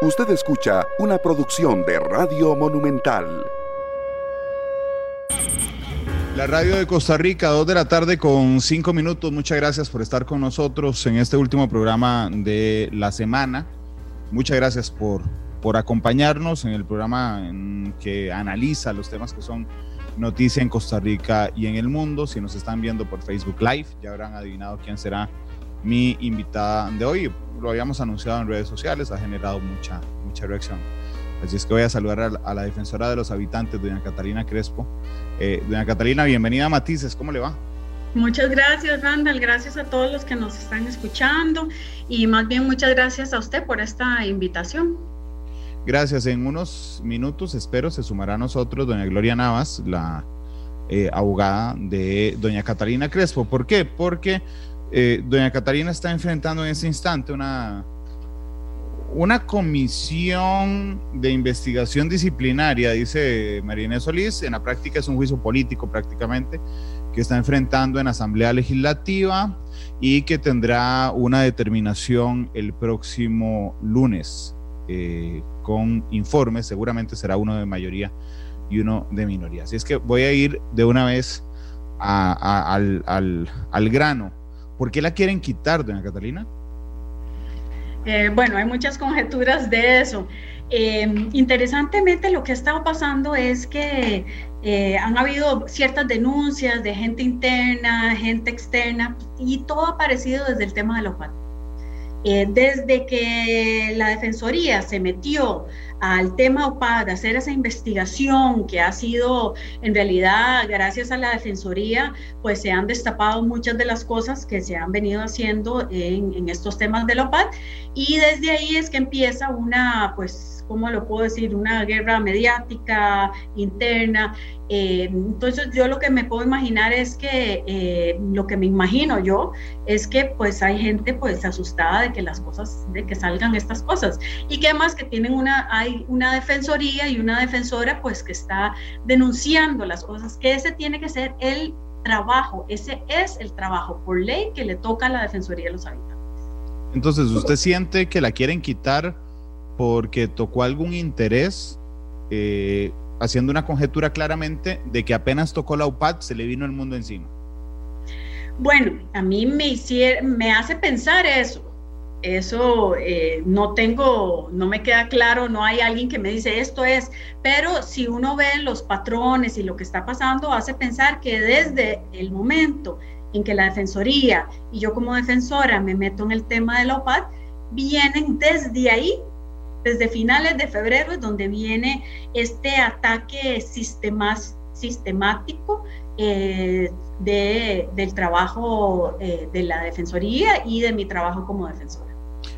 Usted escucha una producción de Radio Monumental. La radio de Costa Rica, dos de la tarde con cinco minutos. Muchas gracias por estar con nosotros en este último programa de la semana. Muchas gracias por, por acompañarnos en el programa que analiza los temas que son noticia en Costa Rica y en el mundo. Si nos están viendo por Facebook Live, ya habrán adivinado quién será mi invitada de hoy. Lo habíamos anunciado en redes sociales, ha generado mucha, mucha reacción. Así es que voy a saludar a la, defensora de los habitantes, doña Catalina Crespo. Eh, doña Catalina, bienvenida a Matices, ¿cómo le va? Muchas gracias, Randall. Gracias a todos los que nos están escuchando y más bien muchas gracias a usted por esta invitación. Gracias. En unos minutos, espero, se sumará a nosotros doña Gloria Navas, la eh, abogada de doña Catalina Crespo. ¿Por qué? Porque eh, doña Catalina está enfrentando en ese instante una, una comisión de investigación disciplinaria, dice María Solís, en la práctica es un juicio político prácticamente, que está enfrentando en Asamblea Legislativa y que tendrá una determinación el próximo lunes eh, con informes, seguramente será uno de mayoría y uno de minoría. Así es que voy a ir de una vez al, al grano. ¿Por qué la quieren quitar, doña Catalina? Eh, bueno, hay muchas conjeturas de eso. Eh, interesantemente, lo que ha estado pasando es que eh, han habido ciertas denuncias de gente interna, gente externa, y todo ha aparecido desde el tema de los desde que la Defensoría se metió al tema OPAD, de hacer esa investigación que ha sido, en realidad, gracias a la Defensoría, pues se han destapado muchas de las cosas que se han venido haciendo en, en estos temas del OPAD y desde ahí es que empieza una, pues, ¿cómo lo puedo decir? Una guerra mediática interna. Eh, entonces yo lo que me puedo imaginar es que, eh, lo que me imagino yo, es que pues hay gente pues asustada de que las cosas, de que salgan estas cosas. Y que además que tienen una, hay una defensoría y una defensora pues que está denunciando las cosas, que ese tiene que ser el trabajo, ese es el trabajo por ley que le toca a la Defensoría de los Habitantes. Entonces, ¿usted siente que la quieren quitar porque tocó algún interés, eh, haciendo una conjetura claramente de que apenas tocó la UPAD se le vino el mundo encima. Bueno, a mí me, hace pensar eso. Eso eh, no tengo, no me queda claro, no hay alguien que me dice esto es, pero si uno ve los patrones y lo que está pasando, hace pensar que desde el momento en que la Defensoría y yo como defensora me meto en el tema de la OPAD, vienen desde ahí desde finales de febrero es donde viene este ataque sistemático eh, de, del trabajo eh, de la Defensoría y de mi trabajo como defensora.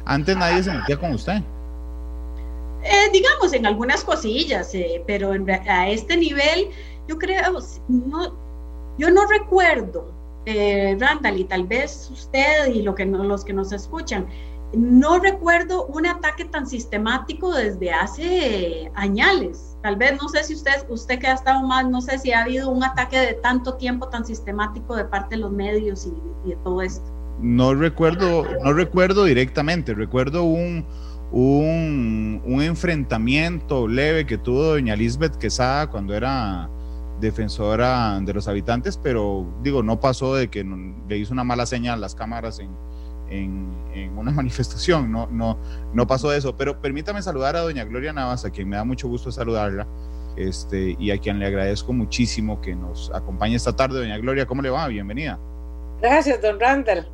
Antes nadie se metía con usted. Eh, digamos, en algunas cosillas, pero a este nivel, yo creo, no, yo no recuerdo, Randall, y tal vez usted y lo que los que nos escuchan, no recuerdo un ataque tan sistemático desde hace años. Tal vez, no sé si usted, usted que ha estado más, no sé si ha habido un ataque de tanto tiempo tan sistemático de parte de los medios y, de todo esto. No recuerdo, no recuerdo directamente, recuerdo un, un, un, enfrentamiento leve que tuvo doña Lisbeth Quesada cuando era defensora de los habitantes, pero digo, no pasó de que le hizo una mala señal a las cámaras en, en, una manifestación, no, no, no pasó eso. Pero permítame saludar a doña Gloria Navas, a quien me da mucho gusto saludarla, este, y a quien le agradezco muchísimo que nos acompañe esta tarde. Doña Gloria, ¿cómo le va? Bienvenida. Gracias, don Randall.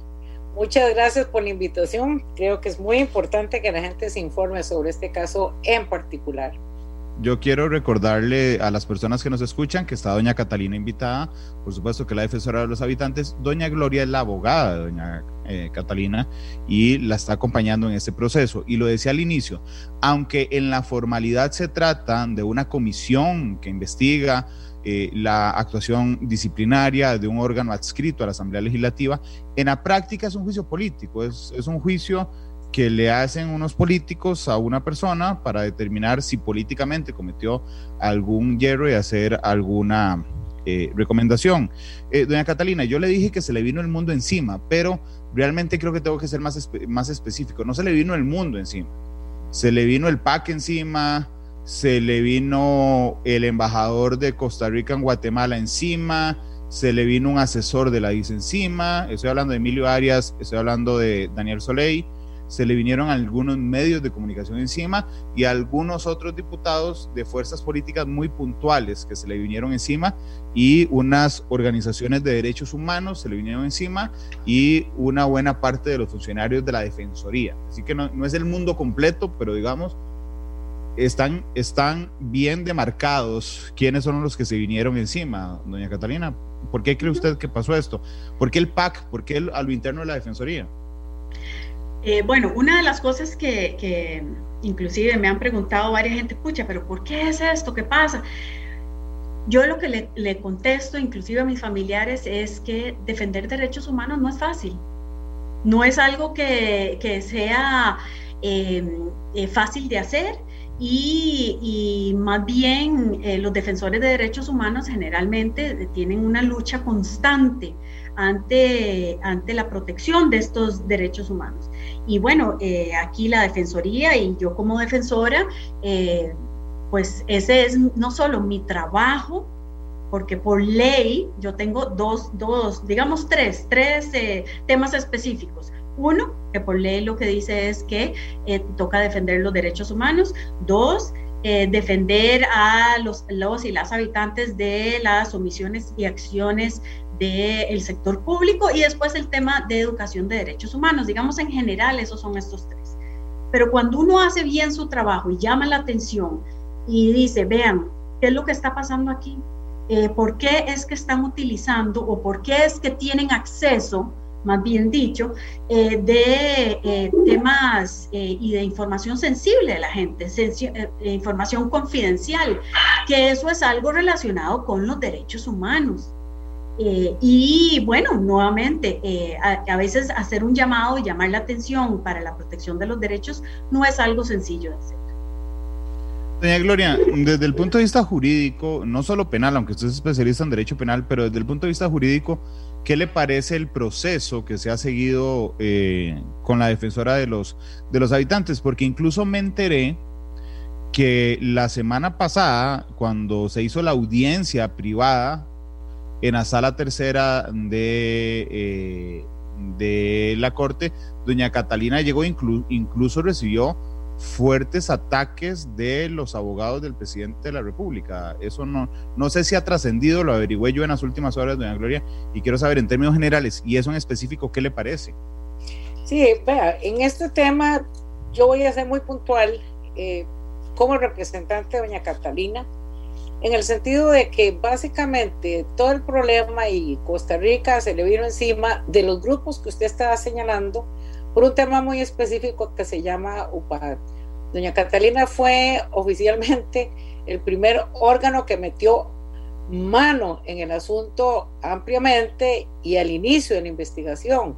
Muchas gracias por la invitación. Creo que es muy importante que la gente se informe sobre este caso en particular yo quiero recordarle a las personas que nos escuchan que está doña Catalina invitada, por supuesto que la defensora de los habitantes, doña Gloria es la abogada de doña eh, Catalina y la está acompañando en este proceso. Y lo decía al inicio, aunque en la formalidad se trata de una comisión que investiga eh, la actuación disciplinaria de un órgano adscrito a la Asamblea Legislativa, en la práctica es un juicio político, es, es un juicio que le hacen unos políticos a una persona para determinar si políticamente cometió algún hierro y hacer alguna eh, recomendación. Eh, doña Catalina, yo le dije que se le vino el mundo encima, pero realmente creo que tengo que ser más, más específico. No se le vino el mundo encima. se le vino el PAC encima, se le vino el embajador de Costa Rica en Guatemala encima, se le vino un asesor de la DIS encima, estoy hablando de Emilio Arias, estoy hablando de Daniel Soleil, se le vinieron algunos medios de comunicación encima y algunos otros diputados de fuerzas políticas muy puntuales que se le vinieron encima y unas organizaciones de derechos humanos se le vinieron encima y una buena parte de los funcionarios de la Defensoría. Así que no, es el mundo completo, pero digamos, están, están bien demarcados quiénes son los que se vinieron encima, doña Catalina. ¿Por qué cree usted que pasó esto? ¿Por qué el PAC? ¿Por qué a lo interno de la Defensoría? Eh, bueno, una de las cosas que, inclusive me han preguntado varias gente, pucha, pero ¿por qué es esto? ¿Qué pasa? Yo lo que le, contesto, inclusive a mis familiares, es que defender derechos humanos no es fácil. No es algo que, sea eh, eh, fácil de hacer y, más bien los defensores de derechos humanos generalmente tienen una lucha constante ante, ante la protección de estos derechos humanos. Y bueno, eh, aquí la Defensoría y yo como defensora, eh, pues ese es no solo mi trabajo, porque por ley yo tengo dos, dos digamos tres, tres eh, temas específicos. Uno, que por ley lo que dice es que toca defender los derechos humanos. Dos, defender a los, los y las habitantes de las omisiones y acciones del sector público y después el tema de educación de derechos humanos. Digamos, en general, esos son estos tres. Pero cuando uno hace bien su trabajo y llama la atención y dice, vean, ¿qué es lo que está pasando aquí? Eh, ¿Por qué es que están utilizando o por qué es que tienen acceso, más bien dicho, eh, de eh, temas y de información sensible de la gente, información confidencial, que eso es algo relacionado con los derechos humanos? Eh, y bueno, nuevamente, eh, a, veces hacer un llamado y llamar la atención para la protección de los derechos no es algo sencillo de hacer. Doña Gloria, desde el punto de vista jurídico, no solo penal, aunque usted es especialista en derecho penal, pero desde el punto de vista jurídico, ¿qué le parece el proceso que se ha seguido eh, con la defensora de los, de los habitantes? Porque incluso me enteré que la semana pasada, cuando se hizo la audiencia privada en la sala tercera de, eh, de la corte, doña Catalina llegó, incluso recibió fuertes ataques de los abogados del presidente de la República. Eso no, no sé si ha trascendido, lo averigüé yo en las últimas horas, doña Gloria, y quiero saber en términos generales, y eso en específico, ¿qué le parece? Sí, vea, en este tema yo voy a ser muy puntual. Eh, como representante de doña Catalina, en el sentido de que básicamente todo el problema y Costa Rica se le vino encima de los grupos que usted estaba señalando por un tema muy específico que se llama UPAD. Doña Catalina fue oficialmente el primer órgano que metió mano en el asunto ampliamente y al inicio de la investigación,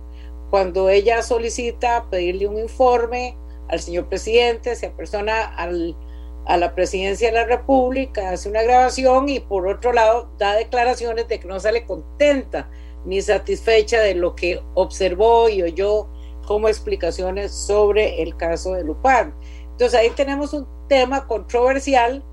cuando ella solicita pedirle un informe al señor presidente, se apersona al a la presidencia de la República, hace una grabación y por otro lado da declaraciones de que no sale contenta ni satisfecha de lo que observó y oyó como explicaciones sobre el caso de Lupán. Entonces ahí tenemos un tema controversial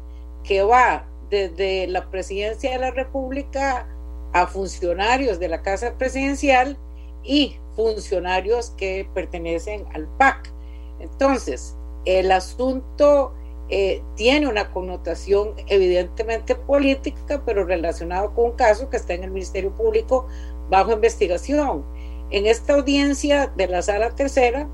que va desde la presidencia de la República a funcionarios de la Casa Presidencial y funcionarios que pertenecen al PAC. Entonces, el asunto eh, tiene una connotación evidentemente política, pero relacionado con un caso que está en el Ministerio Público bajo investigación. En esta audiencia de la sala tercera,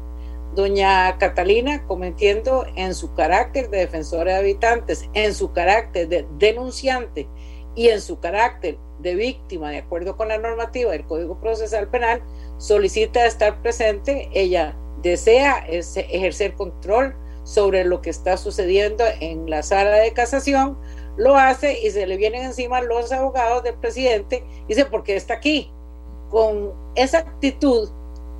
doña Catalina, cometiendo en su carácter de defensora de habitantes, en su carácter de denunciante y en su carácter de víctima, de acuerdo con la normativa del Código Procesal Penal, solicita estar presente. Ella desea ejercer control sobre lo que está sucediendo en la sala de casación, lo hace y se le vienen encima los abogados del presidente dice, ¿por qué está aquí? Con esa actitud,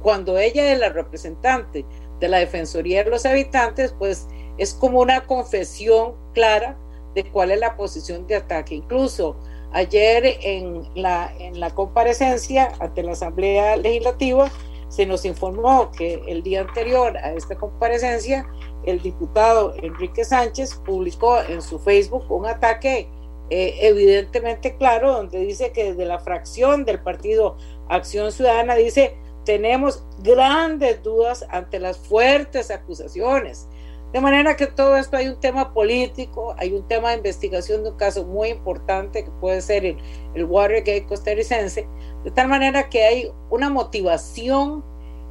cuando ella es la representante de la Defensoría de los Habitantes, pues es como una confesión clara de cuál es la posición de ataque. Incluso ayer en la, en la comparecencia ante la Asamblea Legislativa, se nos informó que el día anterior a esta comparecencia, el diputado Enrique Sánchez publicó en su Facebook un ataque eh, evidentemente claro, donde dice que desde la fracción del partido Acción Ciudadana dice, tenemos grandes dudas ante las fuertes acusaciones. De manera que todo esto hay un tema político, hay un tema de investigación de un caso muy importante que puede ser el, el Watergate costarricense, de tal manera que hay una motivación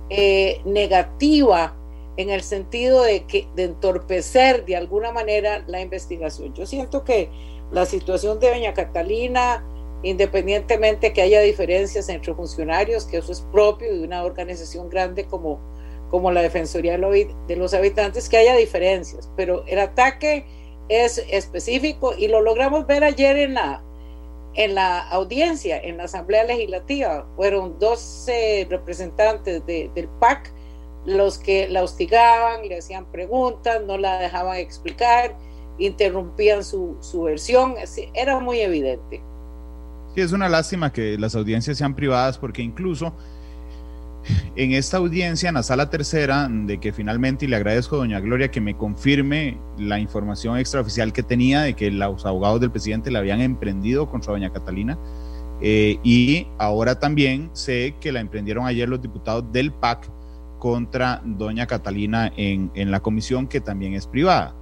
eh, negativa en el sentido de que de entorpecer de alguna manera la investigación. Yo siento que la situación de doña Catalina, independientemente que haya diferencias entre funcionarios, que eso es propio de una organización grande como, como la Defensoría de los Habitantes, que haya diferencias, pero el ataque es específico y lo logramos ver ayer en la, en la audiencia, en la Asamblea Legislativa. Fueron 12 representantes del PAC los que la hostigaban, le hacían preguntas, no la dejaban explicar interrumpían su, su versión, era muy evidente. Sí, es una lástima que las audiencias sean privadas porque incluso en esta audiencia, en la sala tercera, de que finalmente, y le agradezco a doña Gloria que me confirme la información extraoficial que tenía de que los abogados del presidente la habían emprendido contra doña Catalina, eh, y ahora también sé que la emprendieron ayer los diputados del PAC contra doña Catalina en, en la comisión que también es privada.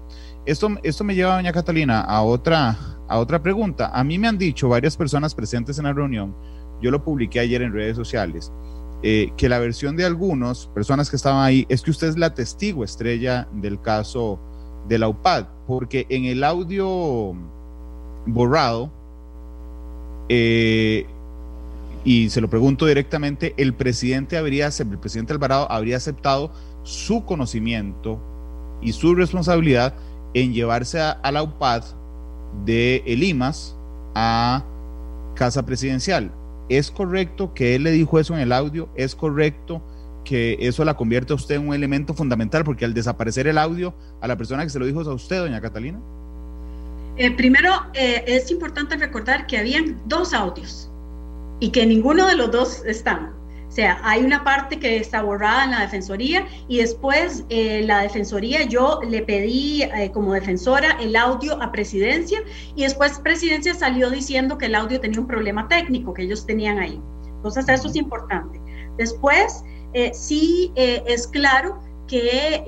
Esto, esto me lleva, doña Catalina, a otra, a otra pregunta. A mí me han dicho varias personas presentes en la reunión, yo lo publiqué ayer en redes sociales, eh, que la versión de algunas personas que estaban ahí es que usted es la testigo estrella del caso de la UPAD, porque en el audio borrado, eh, y se lo pregunto directamente, el presidente habría, el presidente Alvarado habría aceptado su conocimiento y su responsabilidad en llevarse a, la UPAD de el IMAS a Casa Presidencial. ¿Es correcto que él le dijo eso en el audio? ¿Es correcto que eso la convierte a usted en un elemento fundamental? Porque al desaparecer el audio, a la persona que se lo dijo es a usted, doña Catalina. Eh, primero, eh, es importante recordar que habían dos audios y que ninguno de los dos están. O sea, hay una parte que está borrada en la defensoría y después eh, la defensoría, yo le pedí eh, como defensora el audio a presidencia y después presidencia salió diciendo que el audio tenía un problema técnico que ellos tenían ahí. Entonces, eso es importante. Después, eh, sí es claro que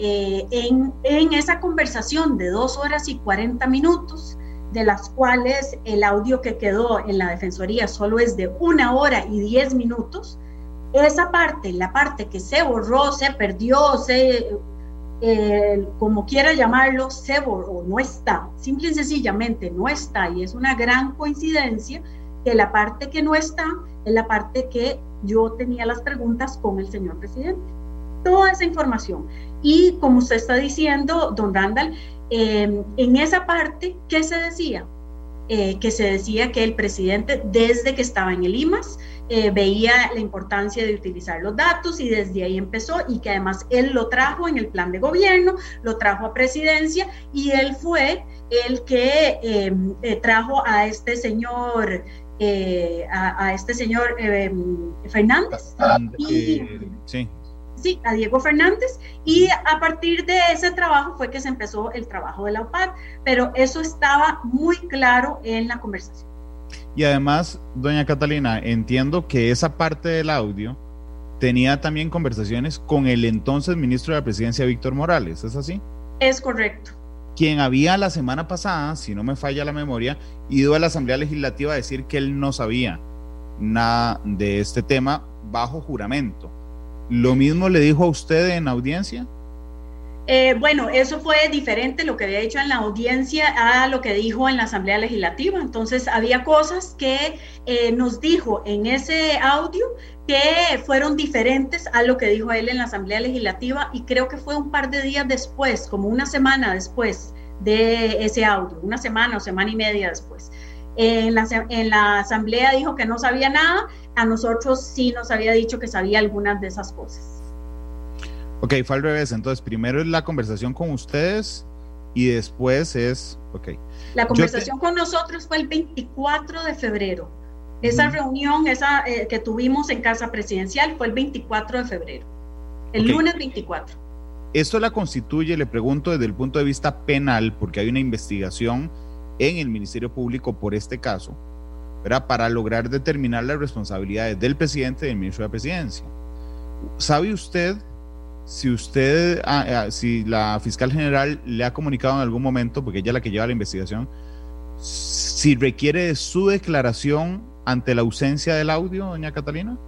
en, en esa conversación de dos horas y 40 minutos, de las cuales el audio que quedó en la defensoría solo es de una hora y diez minutos, esa parte, la parte que se borró, se perdió, se, eh, como quiera llamarlo, se borró, no está, simple y sencillamente no está. Y es una gran coincidencia que la parte que no está es la parte que yo tenía las preguntas con el señor presidente. Toda esa información. Y como usted está diciendo, don Randall, eh, en esa parte, ¿qué se decía? Eh, que se decía que el presidente, desde que estaba en el IMAS, eh, veía la importancia de utilizar los datos y desde ahí empezó y que además él lo trajo en el plan de gobierno, lo trajo a presidencia y él fue el que em, eh, trajo a este señor, eh, a, este señor em, Fernández. sí. Sí, a Diego Fernández y a partir de ese trabajo fue que se empezó el trabajo de la UPAD, pero eso estaba muy claro en la conversación. Y además, doña Catalina, entiendo que esa parte del audio tenía también conversaciones con el entonces ministro de la presidencia, Víctor Morales, ¿es así? Es correcto. Quien había la semana pasada, si no me falla la memoria, ido a la Asamblea Legislativa a decir que él no sabía nada de este tema bajo juramento. ¿Lo mismo le dijo a usted en audiencia? Eh, bueno, eso fue diferente lo que había dicho en la audiencia a lo que dijo en la Asamblea Legislativa. Entonces, había cosas que eh, nos dijo en ese audio que fueron diferentes a lo que dijo él en la Asamblea Legislativa y creo que fue un par de días después, como una semana después de ese audio, una semana o semana y media después. En la, en la Asamblea dijo que no sabía nada, a nosotros sí nos había dicho que sabía algunas de esas cosas. Ok, fue al revés. Entonces, primero es la conversación con ustedes y después es, ok. La conversación con nosotros fue el 24 de febrero. Esa reunión esa, eh, que tuvimos en Casa Presidencial fue el 24 de febrero, el lunes 24. Esto la constituye, le pregunto desde el punto de vista penal, porque hay una investigación en el Ministerio Público por este caso, ¿verdad? para lograr determinar las responsabilidades del presidente y del ministro de la presidencia. ¿Sabe usted si usted, ah, ah, si la fiscal general le ha comunicado en algún momento, porque ella es la que lleva la investigación, si requiere de su declaración ante la ausencia del audio, doña Catalina?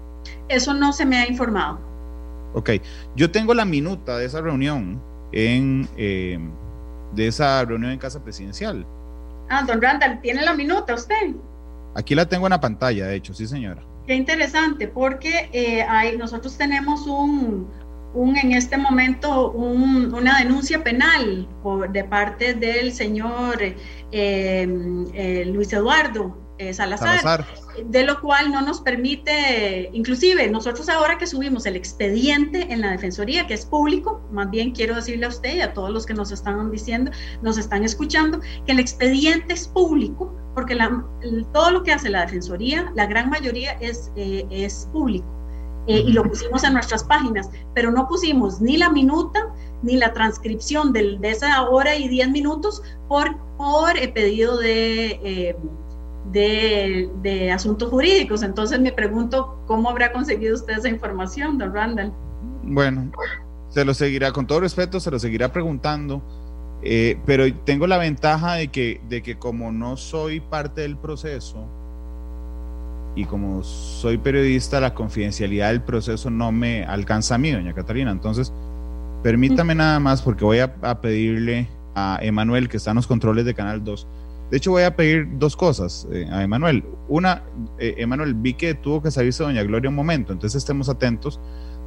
Eso no se me ha informado. Ok, yo tengo la minuta de esa reunión en eh, de esa reunión en casa presidencial. Ah, don Randall, ¿tiene la minuta usted? Aquí la tengo en la pantalla, de hecho, sí señora. Qué interesante, porque eh, hay, nosotros tenemos un, un en este momento un, una denuncia penal por, de parte del señor eh, Luis Eduardo Salazar, de lo cual no nos permite, inclusive nosotros ahora que subimos el expediente en la Defensoría, que es público, más bien quiero decirle a usted y a todos los que nos están diciendo, nos están escuchando, que el expediente es público, porque la, todo lo que hace la Defensoría, la gran mayoría es, eh, es público. Eh, y lo pusimos en nuestras páginas, pero no pusimos ni la minuta ni la transcripción de, de esa hora y diez minutos por, por el pedido de, eh, de, asuntos jurídicos. Entonces me pregunto cómo habrá conseguido usted esa información, don Randall. Bueno, se lo seguirá, con todo respeto, se lo seguirá preguntando, eh, pero tengo la ventaja de que, de que como no soy parte del proceso y como soy periodista, la confidencialidad del proceso no me alcanza a mí, doña Catalina. Entonces, permítame nada más porque voy a, a pedirle a Emanuel, que está en los controles de Canal 2, de hecho, voy a pedir dos cosas eh, a Emanuel. Una, eh, Emanuel, vi que tuvo que salirse Doña Gloria un momento, entonces estemos atentos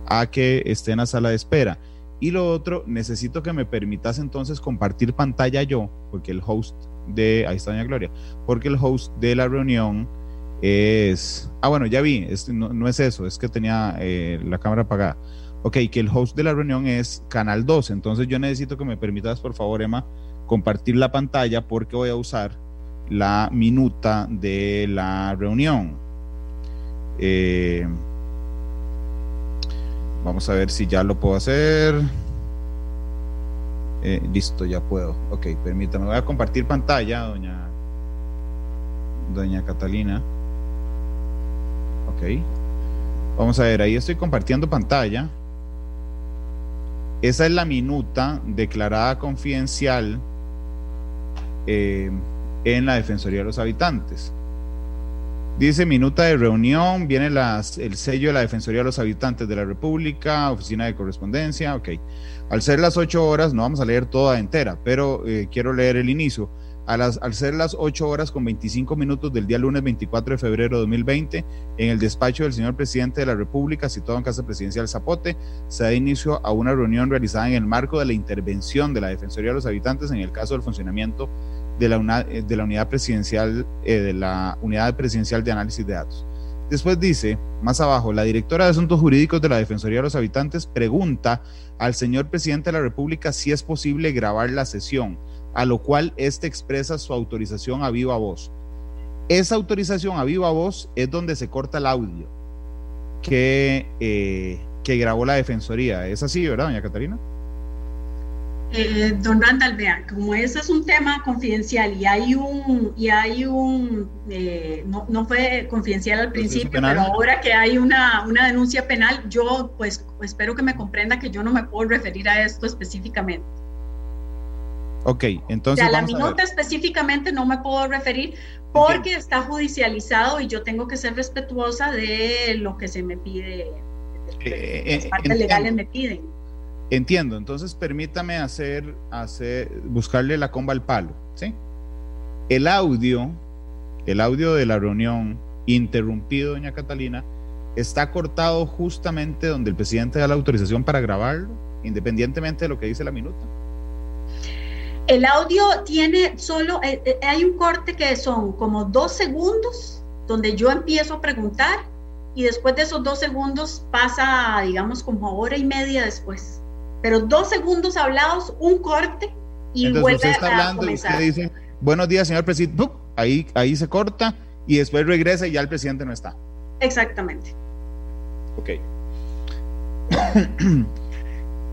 a que esté en la sala de espera. Y lo otro, necesito que me permitas entonces compartir pantalla yo, porque el host de, ahí está Doña Gloria, porque el host de la reunión es, ah, bueno, ya vi, no, es eso, es que tenía eh, la cámara apagada. Ok, que el host de la reunión es Canal 2, entonces yo necesito que me permitas, por favor, Emma, compartir la pantalla porque voy a usar la minuta de la reunión. Eh, vamos a ver si ya lo puedo hacer. Eh, listo, ya puedo. Ok, permítame. Voy a compartir pantalla, doña, doña Catalina. Ok. Vamos a ver, ahí estoy compartiendo pantalla. Esa es la minuta declarada confidencial eh, en la Defensoría de los Habitantes. Dice minuta de reunión, viene el sello de la Defensoría de los Habitantes de la República, oficina de correspondencia, ok. Al ser las ocho horas, no vamos a leer toda entera, pero eh, quiero leer el inicio. Al ser las 8 horas con 25 minutos del día lunes 24 de febrero de 2020, en el despacho del señor presidente de la República, situado en Casa Presidencial Zapote, se da inicio a una reunión realizada en el marco de la intervención de la Defensoría de los Habitantes en el caso del funcionamiento de la, eh, unidad presidencial, eh, de la unidad presidencial de análisis de datos. Después dice, más abajo, la directora de Asuntos Jurídicos de la Defensoría de los Habitantes pregunta al señor presidente de la República si es posible grabar la sesión, a lo cual éste expresa su autorización a viva voz. Esa autorización a viva voz es donde se corta el audio que, eh, que grabó la Defensoría. ¿Es así, verdad, doña Catarina? Eh, don Randall, vea, como ese es un tema confidencial y hay un, y hay un, eh, no, no, fue confidencial al principio, pero ahora que hay una, una denuncia penal, yo pues espero que me comprenda que yo no me puedo referir a esto específicamente. Ok, entonces. O la minuta específicamente no me puedo referir porque está judicializado y yo tengo que ser respetuosa de lo que se me pide, eh, las partes legales me piden. Entiendo, entonces permítame hacer, hacer, buscarle la comba al palo, ¿sí? El audio, el audio de la reunión interrumpido, doña Catalina, está cortado justamente donde el presidente da la autorización para grabarlo, independientemente de lo que dice la minuta. El audio tiene solo, eh, eh, hay un corte que son como dos segundos, donde yo empiezo a preguntar y después de esos dos segundos pasa, digamos, como hora y media después pero dos segundos hablados, un corte y vuelve a comenzar. Usted dice, buenos días, señor presidente. Ahí, ahí se corta y después regresa y ya el presidente no está. Exactamente. Ok.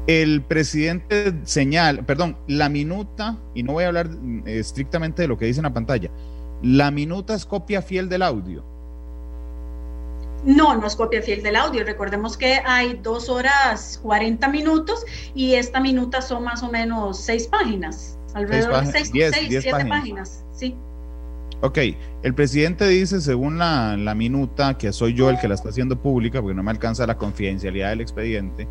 El presidente señala, perdón, la minuta, y no voy a hablar eh, estrictamente de lo que dice en la pantalla, la minuta es copia fiel del audio. No, no es copia fiel del audio. Recordemos que hay dos horas 40 minutos y esta minuta son más o menos seis páginas, alrededor de seis, diez, siete páginas. Sí. Ok, el presidente dice, según la, la, minuta, que soy yo el que la está haciendo pública, porque no me alcanza la confidencialidad del expediente,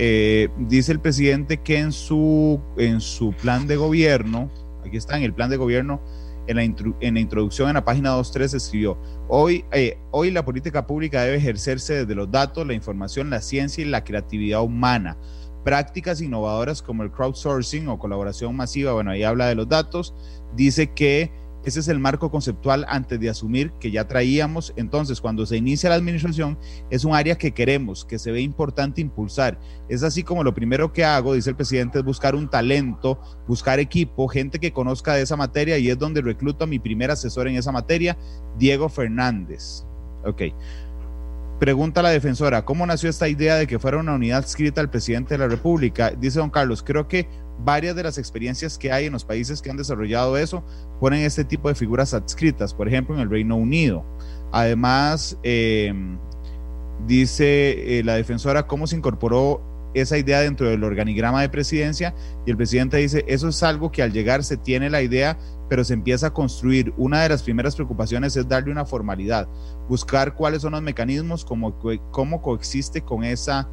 eh, dice el presidente que en su, en su plan de gobierno, aquí está en el plan de gobierno, en la, en la introducción en la página 2.3 escribió, hoy, eh, hoy la política pública debe ejercerse desde los datos, la información, la ciencia y la creatividad humana. Prácticas innovadoras como el crowdsourcing o colaboración masiva, bueno, ahí habla de los datos, dice que ese es el marco conceptual antes de asumir que ya traíamos. Entonces, cuando se inicia la administración, es un área que queremos, que se ve importante impulsar. Es así como lo primero que hago, dice el presidente, es buscar un talento, buscar equipo, gente que conozca de esa materia y es donde recluto a mi primer asesor en esa materia, Diego Fernández. Ok. Pregunta la defensora, ¿cómo nació esta idea de que fuera una unidad escrita al presidente de la República? Dice don Carlos, creo que varias de las experiencias que hay en los países que han desarrollado eso ponen este tipo de figuras adscritas, por ejemplo en el Reino Unido. Además, eh, dice eh, la defensora cómo se incorporó esa idea dentro del organigrama de presidencia y el presidente dice, eso es algo que al llegar se tiene la idea, pero se empieza a construir. Una de las primeras preocupaciones es darle una formalidad, buscar cuáles son los mecanismos, cómo, cómo coexiste con esa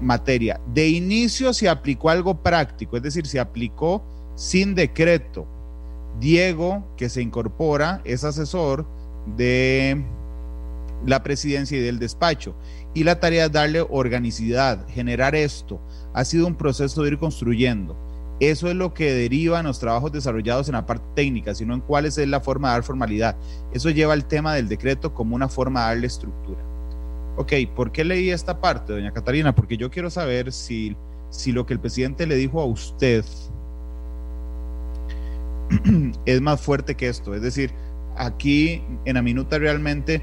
materia. De inicio se aplicó algo práctico, es decir, se aplicó sin decreto. Diego, que se incorpora, es asesor de la presidencia y del despacho. Y la tarea es darle organicidad, generar esto. Ha sido un proceso de ir construyendo. Eso es lo que deriva en los trabajos desarrollados en la parte técnica, sino en cuál es la forma de dar formalidad. Eso lleva al tema del decreto como una forma de darle estructura. Ok, ¿por qué leí esta parte, doña Catalina? Porque yo quiero saber si, si lo que el presidente le dijo a usted es más fuerte que esto. Es decir, aquí en la minuta realmente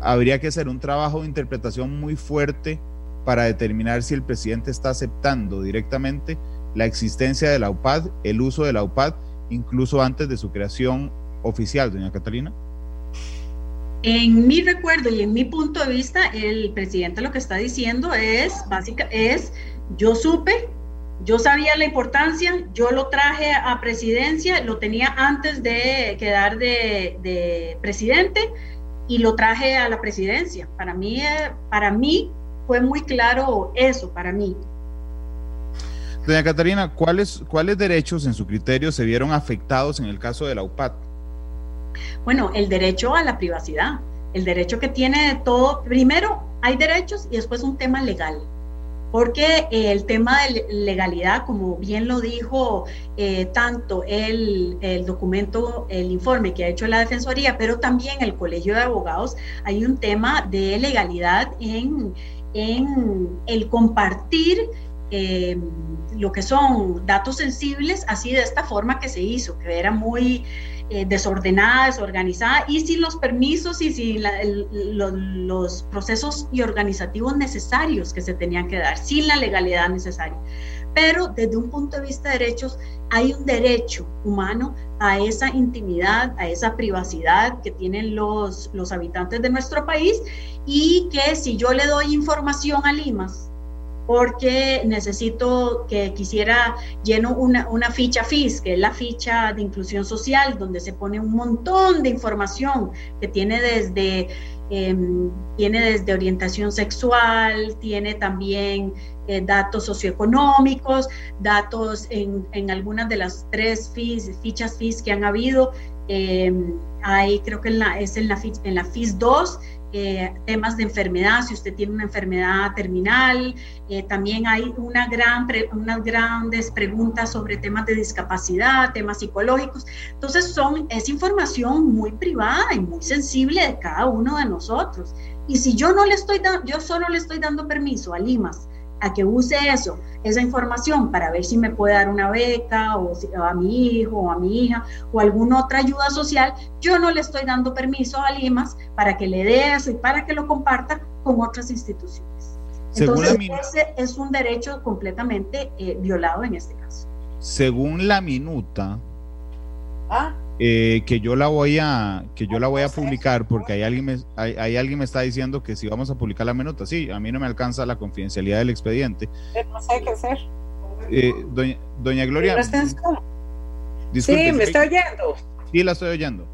habría que hacer un trabajo de interpretación muy fuerte para determinar si el presidente está aceptando directamente la existencia de la UPAD, el uso de la UPAD, incluso antes de su creación oficial, doña Catalina? En mi recuerdo y en mi punto de vista, el presidente lo que está diciendo es, básica, es, yo supe, yo sabía la importancia, yo lo traje a presidencia, lo tenía antes de quedar de, de presidente y lo traje a la presidencia. Para mí, eh, para mí fue muy claro eso, para mí. Doña Catarina, ¿cuáles, ¿cuáles derechos en su criterio se vieron afectados en el caso de la UPAD? Bueno, el derecho a la privacidad, el derecho que tiene todo, primero hay derechos y después un tema legal porque el tema de legalidad, como bien lo dijo eh, tanto el, documento, el informe que ha hecho la Defensoría, pero también el Colegio de Abogados, hay un tema de legalidad en, en el compartir eh, lo que son datos sensibles, así de esta forma que se hizo, que era muy eh, desordenada, desorganizada y sin los permisos y sin los procesos y organizativos necesarios que se tenían que dar, sin la legalidad necesaria. Pero desde un punto de vista de derechos, hay un derecho humano a esa intimidad, a esa privacidad que tienen los, los habitantes de nuestro país y que si yo le doy información a Limas, porque necesito que quisiera lleno una, una, ficha FIS, que es la ficha de inclusión social, donde se pone un montón de información que tiene desde, em, tiene desde orientación sexual, tiene también eh, datos socioeconómicos, datos en, en, algunas de las tres FIS, fichas FIS que han habido. Eh, creo que en la, es en la, en la FIS 2, eh, temas de enfermedad, si usted tiene una enfermedad terminal, eh, también hay una gran unas grandes preguntas sobre temas de discapacidad, temas psicológicos. Entonces son, es información muy privada y muy sensible de cada uno de nosotros. Y si yo no le estoy dando, yo solo le estoy dando permiso a Limas a que use eso, esa información para ver si me puede dar una beca o, a mi hijo o a mi hija o alguna otra ayuda social, yo no le estoy dando permiso a Limas para que le dé eso y para que lo comparta con otras instituciones. Entonces, ese es un derecho completamente eh, violado en este caso. Según la minuta, ¿Ah? Eh, que yo la voy a que yo la voy a publicar porque hay alguien me, hay, alguien me está diciendo que si vamos a publicar la minuta sí a mí no me alcanza la confidencialidad del expediente. No sé qué hacer. Eh, doña, Gloria sí me está oyendo. sí la estoy oyendo.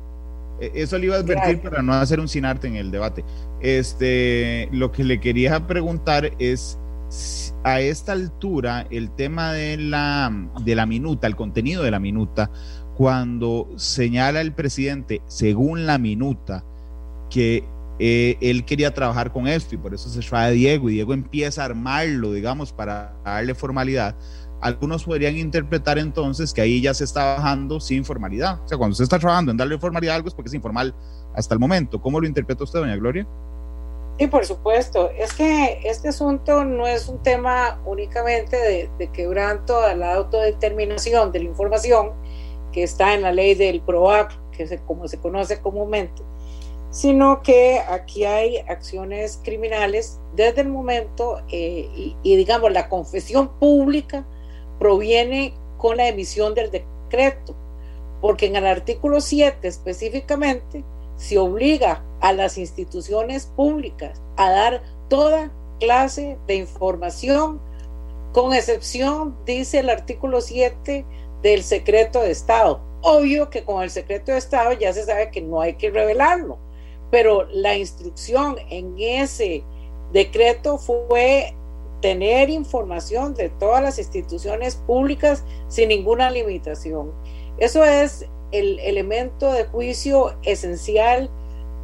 E, eso le iba a advertir para no hacer un sinarte en el debate. Este lo que le quería preguntar es a esta altura el tema de la de la minuta el contenido de la minuta cuando señala el presidente, según la minuta, que eh, él quería trabajar con esto y por eso se trae a Diego y Diego empieza a armarlo, digamos, para darle formalidad. Algunos podrían interpretar entonces que ahí ya se está bajando sin formalidad. O sea, cuando se está trabajando en darle formalidad a algo es porque es informal hasta el momento. ¿Cómo lo interpreta usted, doña Gloria? Sí, por supuesto. Es que este asunto no es un tema únicamente de, de quebranto a la autodeterminación de la información, que está en la ley del PROAC, que es como se conoce comúnmente, sino que aquí hay acciones criminales desde el momento, eh, y, digamos, la confesión pública proviene con la emisión del decreto, porque en el artículo 7 específicamente se obliga a las instituciones públicas a dar toda clase de información, con excepción, dice el artículo 7, del secreto de Estado. Obvio que con el secreto de Estado ya se sabe que no hay que revelarlo, pero la instrucción en ese decreto fue tener información de todas las instituciones públicas sin ninguna limitación. Eso es el elemento de juicio esencial,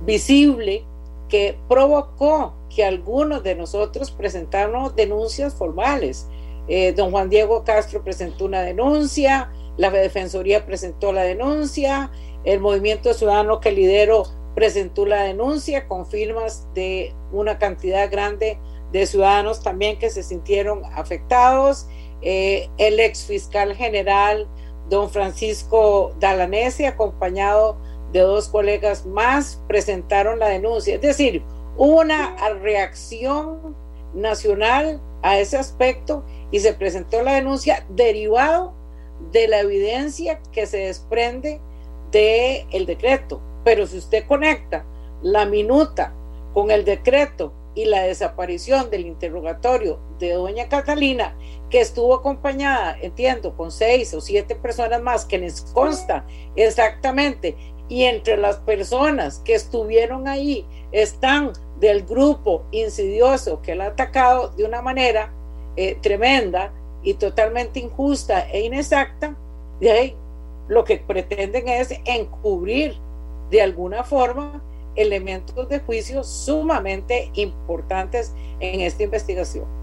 visible, que provocó que algunos de nosotros presentáramos denuncias formales. Eh, don Juan Diego Castro presentó una denuncia, la Defensoría presentó la denuncia, el Movimiento Ciudadano que lidero presentó la denuncia con firmas de una cantidad grande de ciudadanos también que se sintieron afectados. Eh, el ex fiscal general, don Francisco Dalanese, acompañado de dos colegas más, presentaron la denuncia. Es decir, hubo una reacción nacional a ese aspecto y se presentó la denuncia derivado de la evidencia que se desprende del el decreto. Pero si usted conecta la minuta con el decreto y la desaparición del interrogatorio de doña Catalina, que estuvo acompañada, entiendo, con seis o siete personas más, que les consta exactamente, y entre las personas que estuvieron ahí están del grupo insidioso que la ha atacado de una manera eh, tremenda y totalmente injusta e inexacta, de ahí lo que pretenden es encubrir de alguna forma elementos de juicio sumamente importantes en esta investigación.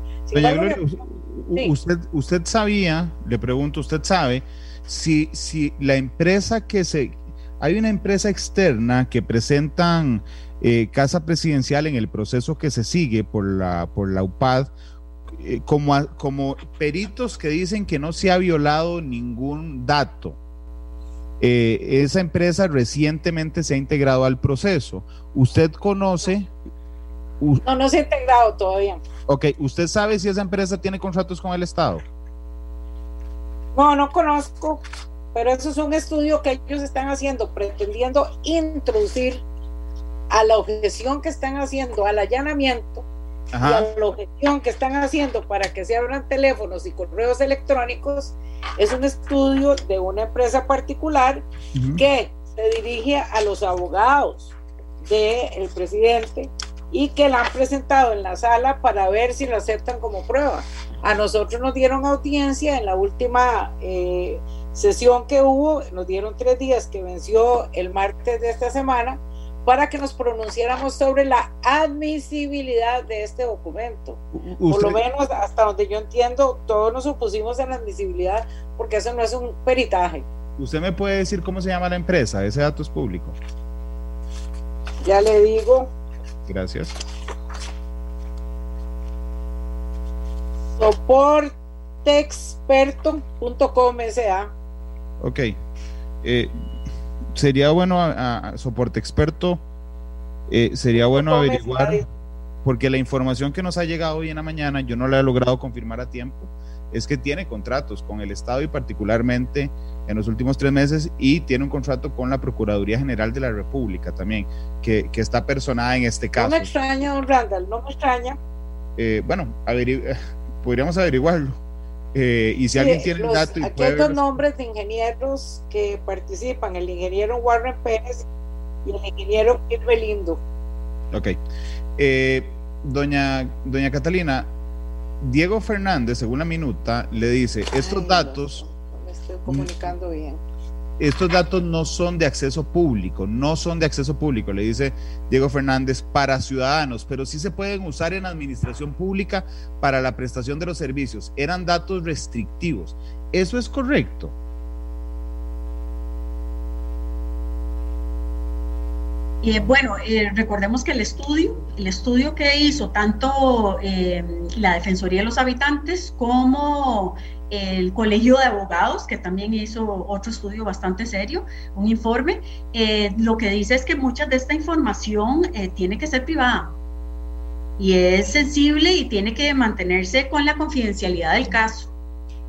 Usted, usted sabía, le pregunto, usted sabe si, si la empresa que se... Hay una empresa externa que presentan eh, Casa Presidencial en el proceso que se sigue por la, por la UPAD eh, como, como peritos que dicen que no se ha violado ningún dato. Eh, esa empresa recientemente se ha integrado al proceso. ¿Usted conoce? No, no se ha integrado todavía. Ok, ¿usted sabe si esa empresa tiene contratos con el Estado? No, no conozco, pero eso es un estudio que ellos están haciendo, pretendiendo introducir a la objeción que están haciendo al allanamiento la objeción que están haciendo para que se abran teléfonos y correos electrónicos es un estudio de una empresa particular que se dirige a los abogados del presidente y que la han presentado en la sala para ver si lo aceptan como prueba. A nosotros nos dieron audiencia en la última eh, sesión que hubo, nos dieron tres días que venció el martes de esta semana para que nos pronunciáramos sobre la admisibilidad de este documento. Por lo menos hasta donde yo entiendo, todos nos opusimos a la admisibilidad porque eso no es un peritaje. ¿Usted me puede decir cómo se llama la empresa? Ese dato es público. Ya le digo. Gracias. Soporteexperto.com SA. Ok. Eh, sería bueno a, soporte experto. Eh, sería bueno averiguar, porque la información que nos ha llegado hoy en la mañana, yo no la he logrado confirmar a tiempo, es que tiene contratos con el Estado y particularmente en los últimos tres meses y tiene un contrato con la Procuraduría General de la República también, que, está personada en este caso. No me extraña, don Randall, no me extraña. Eh, bueno, podríamos averiguarlo. Eh, y si alguien tiene el dato... Y aquí hay dos nombres de ingenieros que participan, el ingeniero Warren Pérez y el ingeniero Kirby Lindo. Ok. Eh, doña, doña Catalina, Diego Fernández, según la minuta, le dice, estos datos... me estoy comunicando bien estos datos no son de acceso público, no son de acceso público, le dice Diego Fernández, para ciudadanos, pero sí se pueden usar en administración pública para la prestación de los servicios. Eran datos restrictivos. ¿Eso es correcto? Eh, bueno, eh, recordemos que el estudio, el estudio que hizo tanto eh, la Defensoría de los Habitantes como el Colegio de Abogados, que también hizo otro estudio bastante serio, un informe, lo que dice es que mucha de esta información tiene que ser privada y es sensible y tiene que mantenerse con la confidencialidad del caso.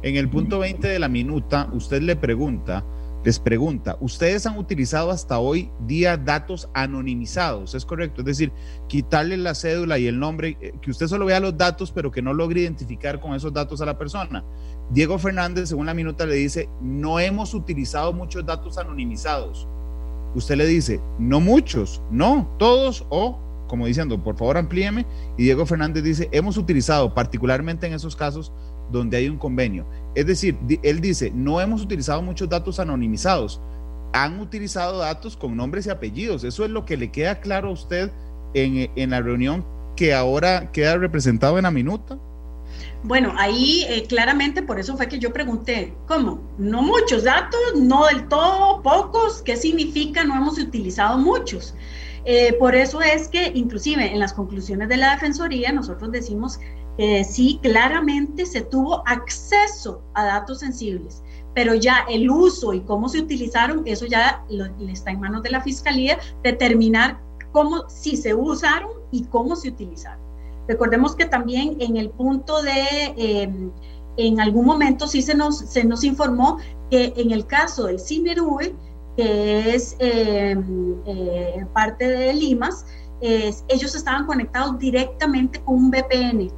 En el punto 20 de la minuta, usted le pregunta les pregunta, ¿ustedes han utilizado hasta hoy día datos anonimizados? ¿Es correcto? Es decir, quitarle la cédula y el nombre, eh, que usted solo vea los datos, pero que no logre identificar con esos datos a la persona. Diego Fernández, según la minuta, le dice, no hemos utilizado muchos datos anonimizados. Usted le dice, no muchos, no, todos o, como diciendo, por favor amplíeme. Y Diego Fernández dice, hemos utilizado particularmente en esos casos donde hay un convenio. Es decir, él dice, no hemos utilizado muchos datos anonimizados, han utilizado datos con nombres y apellidos. Eso es lo que le queda claro a usted en, la reunión que ahora queda representado en la minuta. Bueno, ahí eh, claramente por eso fue que yo pregunté, ¿cómo? No muchos datos, no del todo, pocos, ¿qué significa no hemos utilizado muchos? Eh, por eso es que inclusive en las conclusiones de la Defensoría nosotros decimos sí, claramente se tuvo acceso a datos sensibles, pero ya el uso y cómo se utilizaron, eso ya está en manos de la Fiscalía, determinar cómo, si se usaron y cómo se utilizaron. Recordemos que también en el punto de, em, en algún momento sí se nos, se nos informó que en el caso del CINERUE, que es em, eh, parte de Limas, ellos estaban conectados directamente con un VPN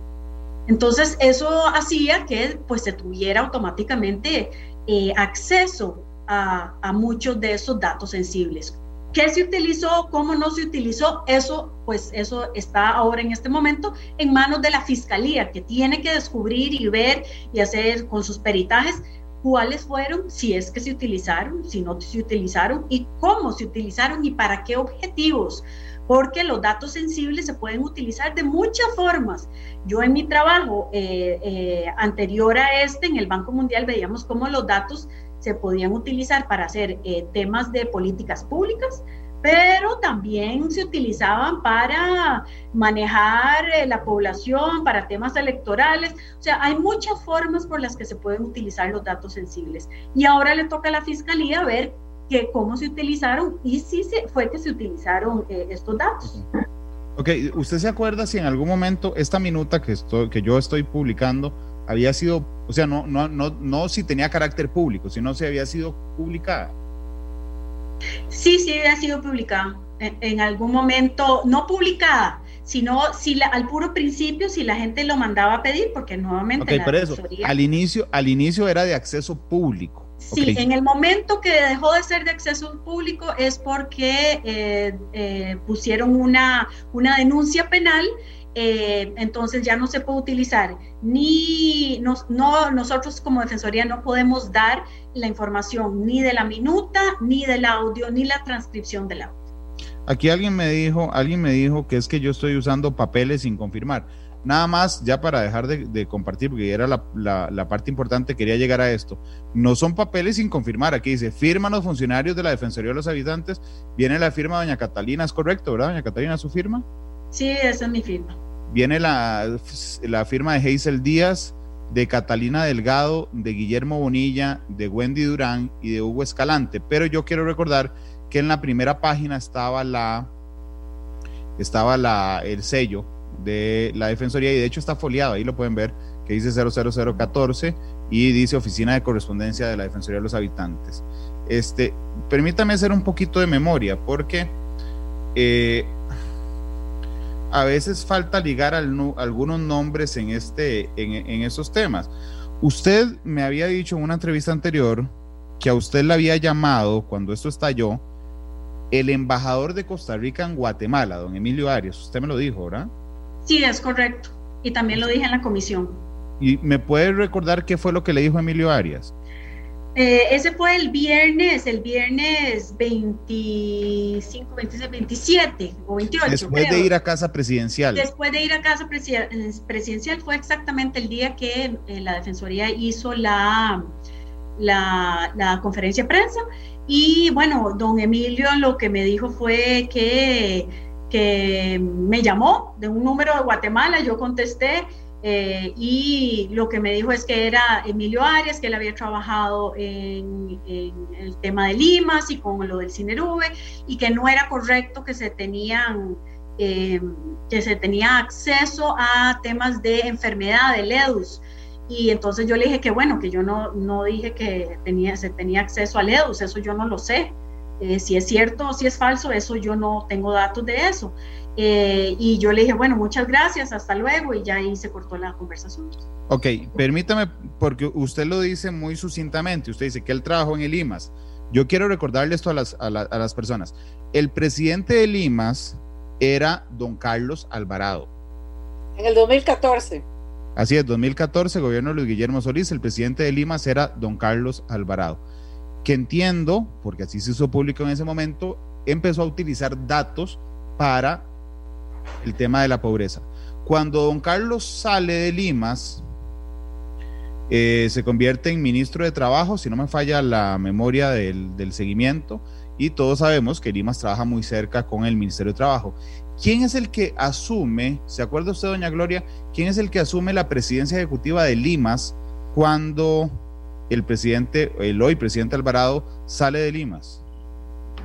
entonces, eso hacía que pues, se tuviera automáticamente eh, acceso a, muchos de esos datos sensibles. ¿Qué se utilizó? ¿Cómo no se utilizó? Eso, pues eso está ahora en este momento en manos de la fiscalía, que tiene que descubrir y ver y hacer con sus peritajes cuáles fueron, si es que se utilizaron, si no se utilizaron y cómo se utilizaron y para qué objetivos porque los datos sensibles se pueden utilizar de muchas formas. Yo en mi trabajo eh, eh, anterior a este, en el Banco Mundial, veíamos cómo los datos se podían utilizar para hacer eh, temas de políticas públicas, pero también se utilizaban para manejar la población, para temas electorales. O sea, hay muchas formas por las que se pueden utilizar los datos sensibles. Y ahora le toca a la Fiscalía ver que cómo se utilizaron y si se, fue que se utilizaron eh, estos datos. Ok, ¿usted se acuerda si en algún momento esta minuta que, estoy, que yo estoy publicando había sido, o sea, no, no, no, no si tenía carácter público, sino si había sido publicada? Sí, sí había sido publicada. En, algún momento, no publicada, sino si al puro principio, si la gente lo mandaba a pedir, porque nuevamente... Ok, eso, al inicio, al inicio era de acceso público. Sí, en el momento que dejó de ser de acceso público es porque eh, eh, pusieron una, una denuncia penal eh, entonces ya no se puede utilizar. Ni no, nosotros como defensoría no podemos dar la información ni de la minuta ni del audio ni la transcripción del audio. Aquí alguien me dijo alguien me dijo que es que yo estoy usando papeles sin confirmar Nada más, ya para dejar de, compartir, porque era la, parte importante, quería llegar a esto. No son papeles sin confirmar. Aquí dice, firman los funcionarios de la Defensoría de los Habitantes. Viene la firma de doña Catalina, es correcto, ¿verdad, doña Catalina, su firma? Sí, esa es mi firma. Viene la, la firma de Hazel Díaz, de Catalina Delgado, de Guillermo Bonilla, de Wendy Durán y de Hugo Escalante. Pero yo quiero recordar que en la primera página estaba la estaba la, el sello de la Defensoría y de hecho está foliado, ahí lo pueden ver, que dice 00014 y dice Oficina de Correspondencia de la Defensoría de los Habitantes. Este, permítame hacer un poquito de memoria porque eh, a veces falta ligar algunos nombres en, este, en, esos temas. Usted me había dicho en una entrevista anterior que a usted le había llamado cuando esto estalló el embajador de Costa Rica en Guatemala, don Emilio Arias. Usted me lo dijo, ¿verdad? Sí, es correcto. Y también lo dije en la comisión. ¿Y me puede recordar qué fue lo que le dijo Emilio Arias? Eh, ese fue el viernes, el viernes 25, 26, 27 o 28. Después de ir a casa presidencial. Después de ir a casa presidencial fue exactamente el día que eh, la Defensoría hizo la, la, la, conferencia de prensa. Y bueno, don Emilio lo que me dijo fue que, que me llamó de un número de Guatemala, yo contesté eh, y lo que me dijo es que era Emilio Arias, que él había trabajado en, el tema de Limas y con lo del Cinerube, y que no era correcto que se tenían eh, que se tenía acceso a temas de enfermedad, de LEDUS. Y entonces yo le dije que bueno, que yo no, no dije que tenía, se tenía acceso a LEDUS, eso yo no lo sé. Eh, si es cierto o si es falso, eso yo no tengo datos de eso. Eh, y yo le dije, bueno, muchas gracias, hasta luego, y ya ahí se cortó la conversación. Ok, permítame, porque usted lo dice muy sucintamente, usted dice que él trabajó en el IMAS. Yo quiero recordarle esto a las, a, a las personas. El presidente del IMAS era don Carlos Alvarado. En el 2014. Así es, 2014, gobierno de Luis Guillermo Solís, el presidente de Limas era don Carlos Alvarado, que entiendo, porque así se hizo público en ese momento, empezó a utilizar datos para el tema de la pobreza. Cuando don Carlos sale de Limas, eh, se convierte en ministro de Trabajo, si no me falla la memoria del, del, seguimiento, y todos sabemos que Limas trabaja muy cerca con el Ministerio de Trabajo. ¿Quién es el que asume, se acuerda usted, doña Gloria, quién es el que asume la presidencia ejecutiva de Limas cuando el presidente, el hoy presidente Alvarado, sale de Limas?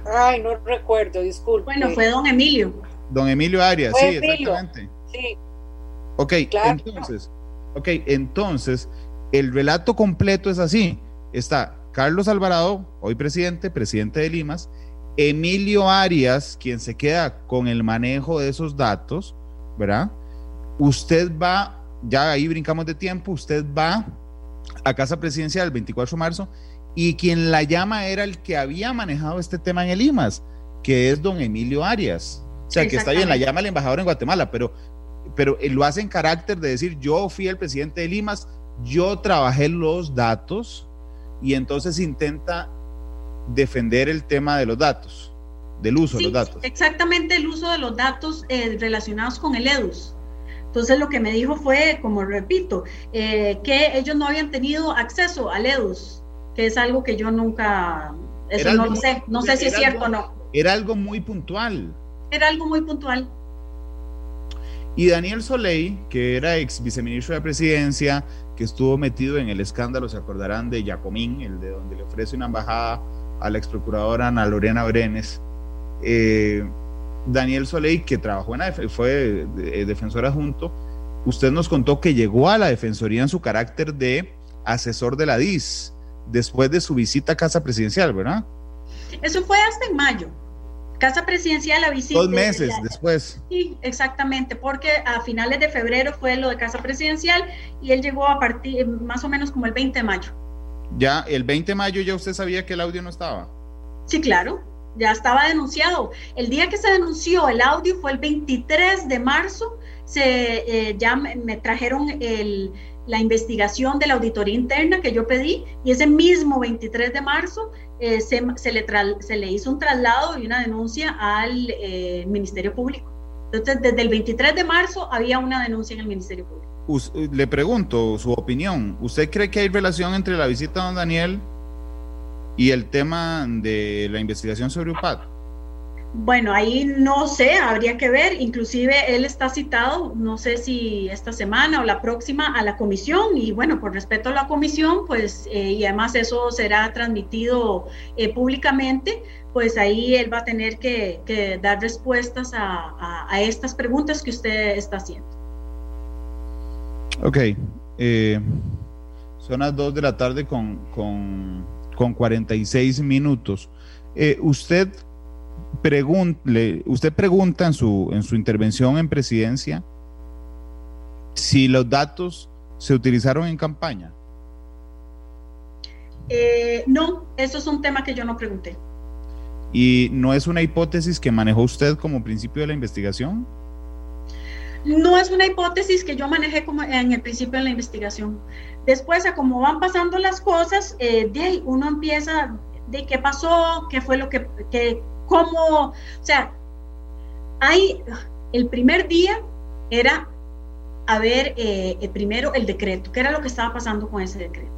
Ay, no recuerdo, disculpe. Bueno, fue don Emilio. Don Emilio Arias, sí, exactamente. Sí. Ok, claro. entonces, ok, entonces, el relato completo es así. Está Carlos Alvarado, hoy presidente, presidente de Limas, Emilio Arias, quien se queda con el manejo de esos datos, ¿verdad? Usted va, ya ahí brincamos de tiempo, usted va a Casa Presidencial el 24 de marzo y quien la llama era el que había manejado este tema en el IMAS, que es don Emilio Arias. O sea, que está bien, la llama el embajador en Guatemala, pero, pero lo hace en carácter de decir, yo fui el presidente de Limas, yo trabajé los datos y entonces intenta defender el tema de los datos, del uso sí, de los datos. Exactamente el uso de los datos eh, relacionados con el EDUS. Entonces lo que me dijo fue, como repito, eh, que ellos no habían tenido acceso al EDUS, que es algo que yo nunca, eso no lo sé, no sé si es cierto o no. Era algo muy puntual. Era algo muy puntual. Y Daniel Soleil, que era ex viceministro de la presidencia, que estuvo metido en el escándalo, se acordarán de Jacomín, el de donde le ofrece una embajada a la ex procuradora Ana Lorena Brenes. Eh, Daniel Soleil, que trabajó en la fue defensor adjunto, usted nos contó que llegó a la defensoría en su carácter de asesor de la DIS después de su visita a Casa Presidencial, ¿verdad? Eso fue hasta en mayo. Casa Presidencial la visita. Dos meses después. Sí, exactamente, porque a finales de febrero fue lo de Casa Presidencial y él llegó a partir más o menos como el 20 de mayo. Ya, el 20 de mayo ya usted sabía que el audio no estaba. Sí, claro, ya estaba denunciado. El día que se denunció el audio fue el 23 de marzo, se, eh, ya me, me trajeron el, la investigación de la auditoría interna que yo pedí y ese mismo 23 de marzo eh, se, se, le se, le hizo un traslado y una denuncia al eh, Ministerio Público. Entonces, desde el 23 de marzo había una denuncia en el Ministerio Público. Le pregunto su opinión. ¿Usted cree que hay relación entre la visita de don Daniel y el tema de la investigación sobre UPAD? Bueno, ahí no sé, habría que ver, inclusive él está citado, no sé si esta semana o la próxima, a la comisión y bueno, por respeto a la comisión, pues eh, y además eso será transmitido eh, públicamente, pues ahí él va a tener que, dar respuestas a, estas preguntas que usted está haciendo. Ok, eh, son las 2 de la tarde con, con, con 46 minutos. usted usted pregunta en su, en su intervención en presidencia si los datos se utilizaron en campaña. Eh, no, eso es un tema que yo no pregunté. ¿Y no es una hipótesis que manejó usted como principio de la investigación? No es una hipótesis que yo manejé como en el principio de la investigación. Después, a cómo van pasando las cosas, eh, de ahí uno empieza de qué pasó, qué fue lo que, que cómo, o sea, hay, el primer día era a ver eh, primero el decreto, qué era lo que estaba pasando con ese decreto.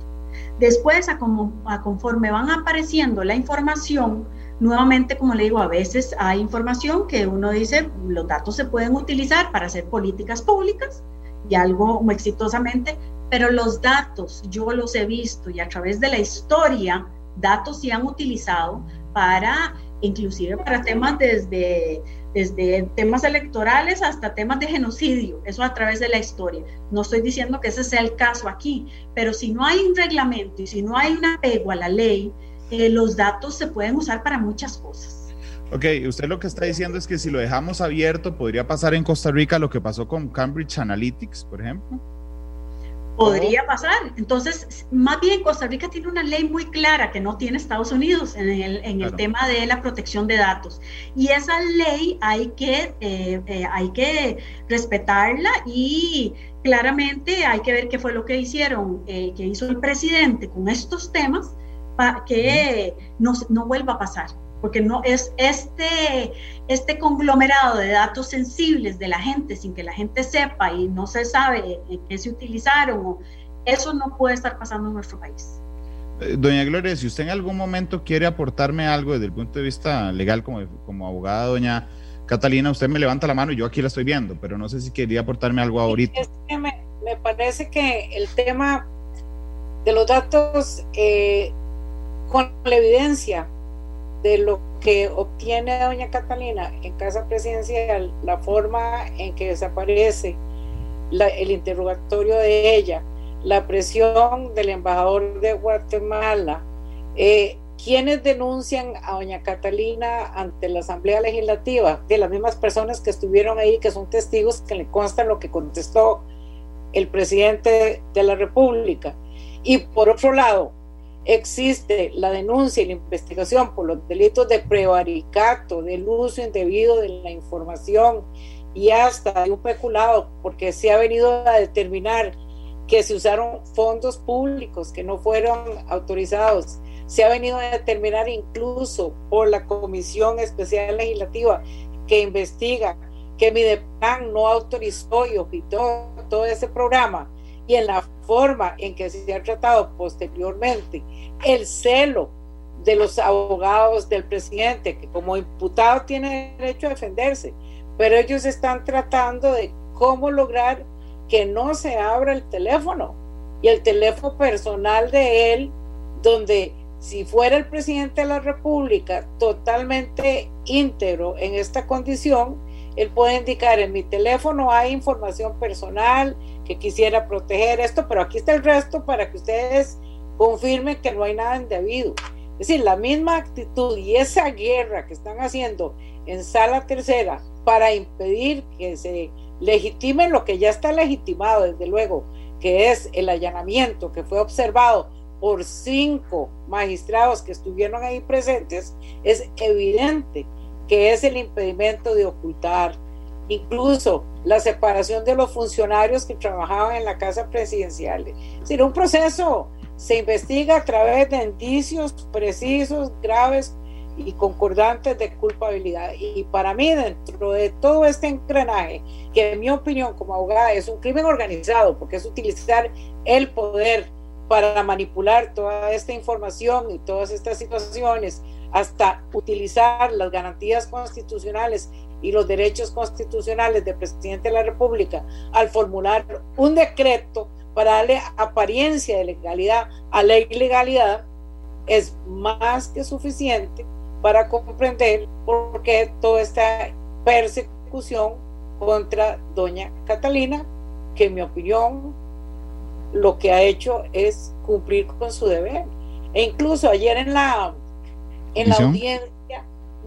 Después, a, como, a conforme van apareciendo la información, nuevamente, como le digo, a veces hay información que uno dice, los datos se pueden utilizar para hacer políticas públicas y algo exitosamente, pero los datos yo los he visto y a través de la historia, datos se han utilizado para inclusive para temas desde, desde temas electorales hasta temas de genocidio, eso a través de la historia. No estoy diciendo que ese sea el caso aquí, pero si no hay un reglamento y si no hay un apego a la ley, eh, los datos se pueden usar para muchas cosas. Ok, usted lo que está diciendo es que si lo dejamos abierto, podría pasar en Costa Rica lo que pasó con Cambridge Analytics, por ejemplo podría pasar. Entonces, más bien Costa Rica tiene una ley muy clara que no tiene Estados Unidos en el, en el tema de la protección de datos. Y esa ley hay que, eh, eh, hay que respetarla y claramente hay que ver qué fue lo que hicieron, eh, que hizo el presidente con estos temas para que no, no vuelva a pasar porque no es este, este conglomerado de datos sensibles de la gente sin que la gente sepa y no se sabe en qué se utilizaron, eso no puede estar pasando en nuestro país. Eh, doña Gloria, si usted en algún momento quiere aportarme algo desde el punto de vista legal como, como abogada, doña Catalina, usted me levanta la mano y yo aquí la estoy viendo, pero no sé si quería aportarme algo ahorita. me, me, parece que el tema de los datos eh, con la evidencia de lo que obtiene doña Catalina en casa presidencial, la forma en que desaparece el interrogatorio de ella, la presión del embajador de Guatemala, eh, quienes denuncian a doña Catalina ante la Asamblea Legislativa, de las mismas personas que estuvieron ahí, que son testigos, que le consta lo que contestó el presidente de la República. Y por otro lado, existe la denuncia y la investigación por los delitos de prevaricato, del uso indebido de la información y hasta de un peculado, porque se ha venido a determinar que se usaron fondos públicos que no fueron autorizados. Se ha venido a determinar incluso por la Comisión Especial Legislativa que investiga que Mideplan no autorizó y objetó todo ese programa y en la forma en que se ha tratado posteriormente el celo de los abogados del presidente, que como imputado tiene derecho a defenderse, pero ellos están tratando de cómo lograr que no se abra el teléfono y el teléfono personal de él, donde si fuera el presidente de la República totalmente íntegro en esta condición, él puede indicar en mi teléfono hay información personal que quisiera proteger esto, pero aquí está el resto para que ustedes confirmen que no hay nada indebido. Es decir, la misma actitud y esa guerra que están haciendo en sala tercera para impedir que se legitime lo que ya está legitimado, desde luego, que es el allanamiento que fue observado por cinco magistrados que estuvieron ahí presentes, es evidente que es el impedimento de ocultar, incluso la separación de los funcionarios que trabajaban en la casa presidencial. Es decir, un proceso se investiga a través de indicios precisos, graves y concordantes de culpabilidad. Y para mí, dentro de todo este engranaje, que en mi opinión como abogada es un crimen organizado, porque es utilizar el poder para manipular toda esta información y todas estas situaciones, hasta utilizar las garantías constitucionales y los derechos constitucionales del presidente de la República al formular un decreto para darle apariencia de legalidad a la ilegalidad, es más que suficiente para comprender por qué toda esta persecución contra doña Catalina, que en mi opinión lo que ha hecho es cumplir con su deber. E incluso ayer en la, en la audiencia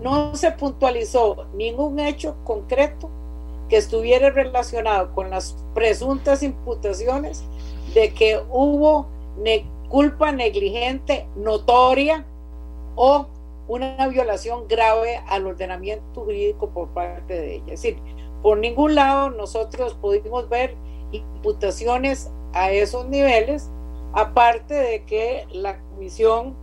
no se puntualizó ningún hecho concreto que estuviera relacionado con las presuntas imputaciones de que hubo culpa negligente notoria o una violación grave al ordenamiento jurídico por parte de ella. Es decir, por ningún lado nosotros pudimos ver imputaciones a esos niveles, aparte de que la comisión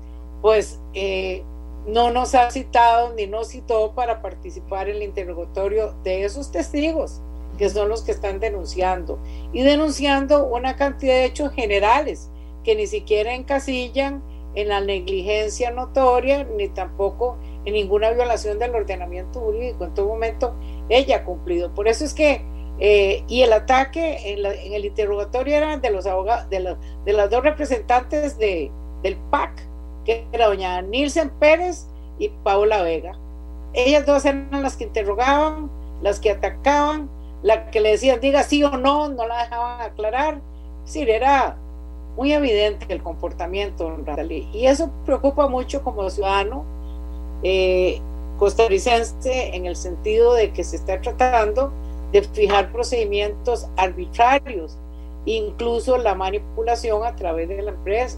pues eh, no nos ha citado ni nos citó para participar en el interrogatorio de esos testigos, que son los que están denunciando, y denunciando una cantidad de hechos generales que ni siquiera encasillan en la negligencia notoria, ni tampoco en ninguna violación del ordenamiento jurídico. En todo momento ella ha cumplido. Por eso es que, eh, y el ataque en, el interrogatorio era de los abogados, de, de las dos representantes de, del PAC, que era doña Nilsen Pérez y Paula Vega. Ellas dos eran las que interrogaban, las que atacaban, la que le decían diga sí o no, no la dejaban aclarar. Sí, era muy evidente el comportamiento y eso preocupa mucho como ciudadano eh, costarricense en el sentido de que se está tratando de fijar procedimientos arbitrarios, incluso la manipulación a través de la,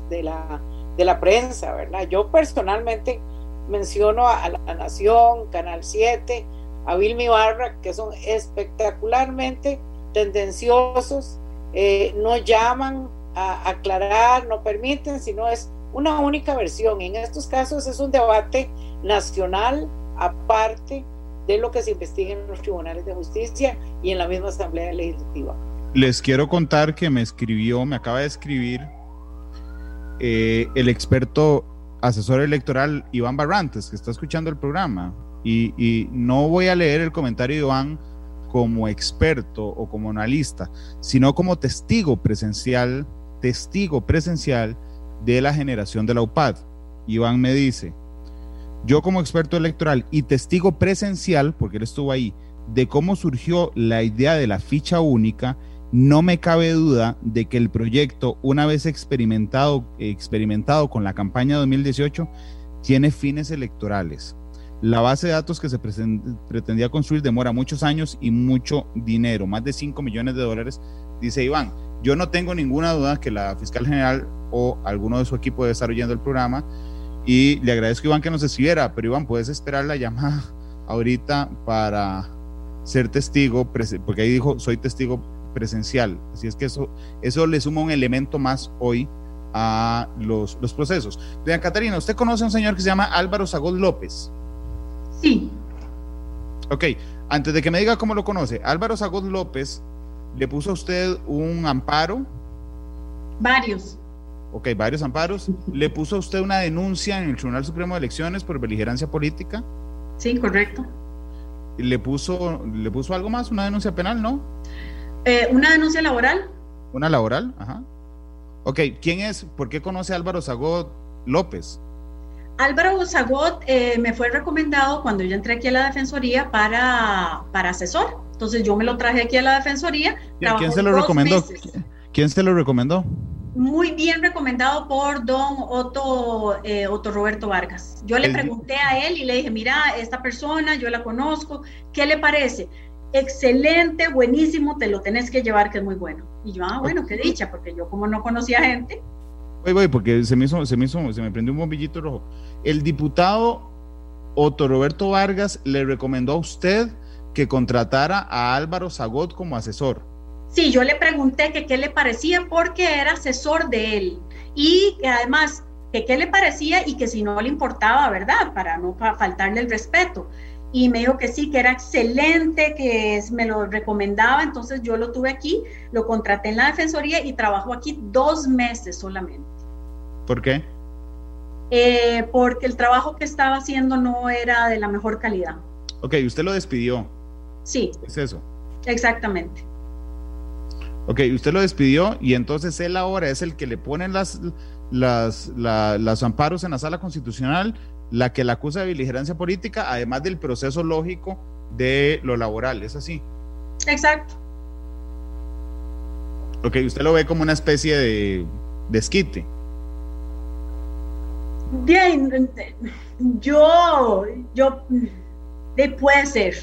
de la, de la prensa, ¿verdad? Yo personalmente menciono a La Nación, Canal 7, a Vilmi Barra, que son espectacularmente tendenciosos, eh, no llaman a aclarar, no permiten, sino es una única versión. En estos casos es un debate nacional aparte de lo que se investiga en los tribunales de justicia y en la misma Asamblea Legislativa. Les quiero contar que me escribió, me acaba de escribir eh, el experto asesor electoral Iván Barrantes, que está escuchando el programa. Y, y, no voy a leer el comentario de Iván como experto o como analista, sino como testigo presencial testigo presencial de la generación de la UPAD. Iván me dice, yo como experto electoral y testigo presencial, porque él estuvo ahí, de cómo surgió la idea de la ficha única, no me cabe duda de que el proyecto, una vez experimentado, experimentado con la campaña 2018, tiene fines electorales. La base de datos que se pretendía construir demora muchos años y mucho dinero, más de 5 millones de dólares, dice Iván. Yo no tengo ninguna duda que la fiscal general o alguno de su equipo debe estar oyendo el programa y le agradezco Iván que nos escribiera, pero Iván, puedes esperar la llamada ahorita para ser testigo, porque ahí dijo, soy testigo presencial. Así es que eso, eso le suma un elemento más hoy a los, los procesos. Doña Catarina, ¿usted conoce a un señor que se llama Álvaro Zagol López? Sí. Ok, antes de que me diga cómo lo conoce, Álvaro Zagol López ¿Le puso a usted un amparo? Varios. Ok, varios amparos. ¿Le puso a usted una denuncia en el Tribunal Supremo de Elecciones por beligerancia política? Sí, correcto. ¿Le puso, ¿le puso algo más? ¿Una denuncia penal, no? Eh, ¿Una denuncia laboral? ¿Una laboral? Ajá. Ok, ¿quién es? ¿Por qué conoce a Álvaro Zagot López? Álvaro Zagot eh, me fue recomendado cuando yo entré aquí a la Defensoría para, para asesor. Entonces yo me lo traje aquí a la Defensoría. ¿Quién se lo recomendó? ¿Quién se lo recomendó? Muy bien recomendado por don Otto, eh, Otto Roberto Vargas. Yo le pregunté a él y le dije, mira, esta persona, yo la conozco, ¿qué le parece? Excelente, buenísimo, te lo tenés que llevar, que es muy bueno. Y yo, ah, bueno, qué dicha, porque yo como no conocía gente. Voy, voy, porque se me hizo, se me hizo, se me prendió un bombillito rojo. El diputado Otto Roberto Vargas le recomendó a usted que contratara a Álvaro Zagot como asesor. Sí, yo le pregunté que qué le parecía porque era asesor de él y además que qué le parecía y que si no le importaba, ¿verdad? Para no faltarle el respeto. Y me dijo que sí, que era excelente, que me lo recomendaba, entonces yo lo tuve aquí, lo contraté en la Defensoría y trabajó aquí dos meses solamente. ¿Por qué? Eh, porque el trabajo que estaba haciendo no era de la mejor calidad. Ok, usted lo despidió. Sí. Es eso. Exactamente. Ok, usted lo despidió y entonces él ahora es el que le pone las, las, las amparos en la sala constitucional, la que la acusa de beligerancia política, además del proceso lógico de lo laboral, ¿es así? Exacto. Ok, usted lo ve como una especie de desquite. Bien, yo, yo, de, puede ser.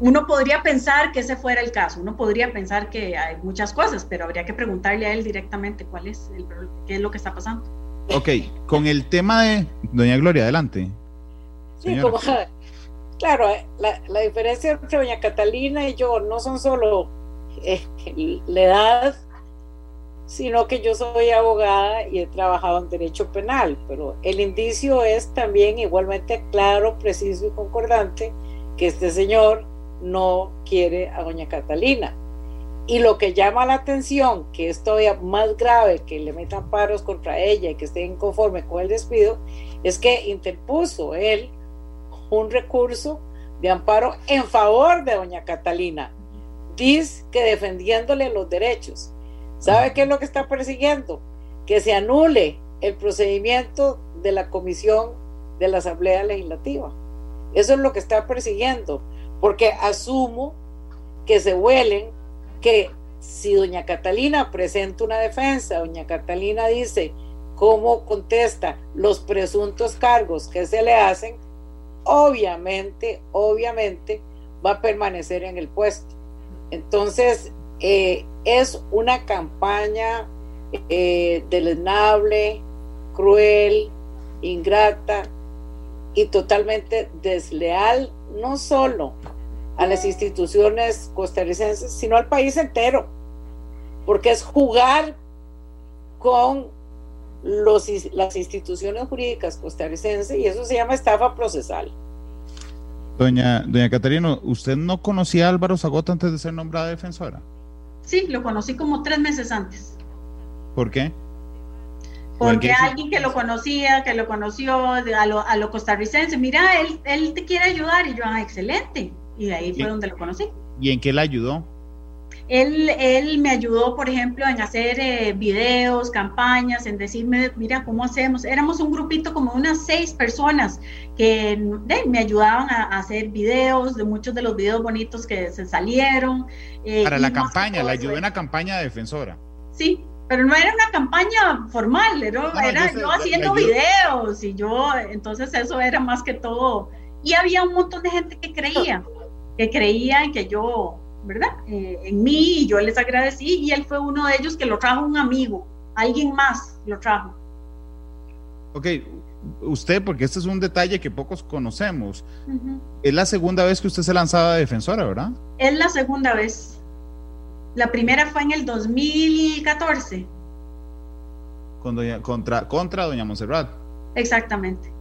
Uno podría pensar que ese fuera el caso, uno podría pensar que hay muchas cosas, pero habría que preguntarle a él directamente cuál es el, qué es lo que está pasando. Ok, con el tema de Doña Gloria, adelante. Sí, como, claro, la, la, diferencia entre Doña Catalina y yo no son solo eh, la edad sino que yo soy abogada y he trabajado en derecho penal, pero el indicio es también igualmente claro, preciso y concordante que este señor no quiere a doña Catalina. Y lo que llama la atención, que es todavía más grave que le metan paros contra ella y que esté inconforme con el despido, es que interpuso él un recurso de amparo en favor de doña Catalina. Dice que defendiéndole los derechos ¿Sabe qué es lo que está persiguiendo? Que se anule el procedimiento de la comisión de la Asamblea Legislativa. Eso es lo que está persiguiendo, porque asumo que se huelen que si doña Catalina presenta una defensa, doña Catalina dice cómo contesta los presuntos cargos que se le hacen, obviamente, obviamente va a permanecer en el puesto. Entonces, eh, es una campaña eh, deleznable, cruel, ingrata y totalmente desleal, no solo a las instituciones costarricenses, sino al país entero, porque es jugar con los, las instituciones jurídicas costarricenses y eso se llama estafa procesal. Doña, doña Catarina, ¿usted no conocía a Álvaro Zagota antes de ser nombrada defensora? Sí, lo conocí como tres meses antes. ¿Por qué? Porque alguien que lo conocía, que lo conoció a lo, a lo costarricense, mira, él, él te quiere ayudar. Y yo, ah, excelente. Y de ahí fue donde lo conocí. ¿Y en qué le ayudó? Él, él me ayudó, por ejemplo, en hacer eh, videos, campañas, en decirme, mira, ¿cómo hacemos? Éramos un grupito como unas seis personas que me ayudaban a, hacer videos, de muchos de los videos bonitos que se salieron. Eh, Para la campaña, la ayudó en la campaña defensora. Sí, pero no era una campaña formal, era, era yo, haciendo videos y yo, entonces eso era más que todo. Y había un montón de gente que creía, que creía en que yo ¿verdad? Eh, en mí y yo les agradecí y él fue uno de ellos que lo trajo un amigo, alguien más lo trajo. Ok, usted, porque este es un detalle que pocos conocemos, es la segunda vez que usted se lanzaba de defensora, ¿verdad? Es la segunda vez. La primera fue en el 2014. contra, contra doña Monserrat. Exactamente.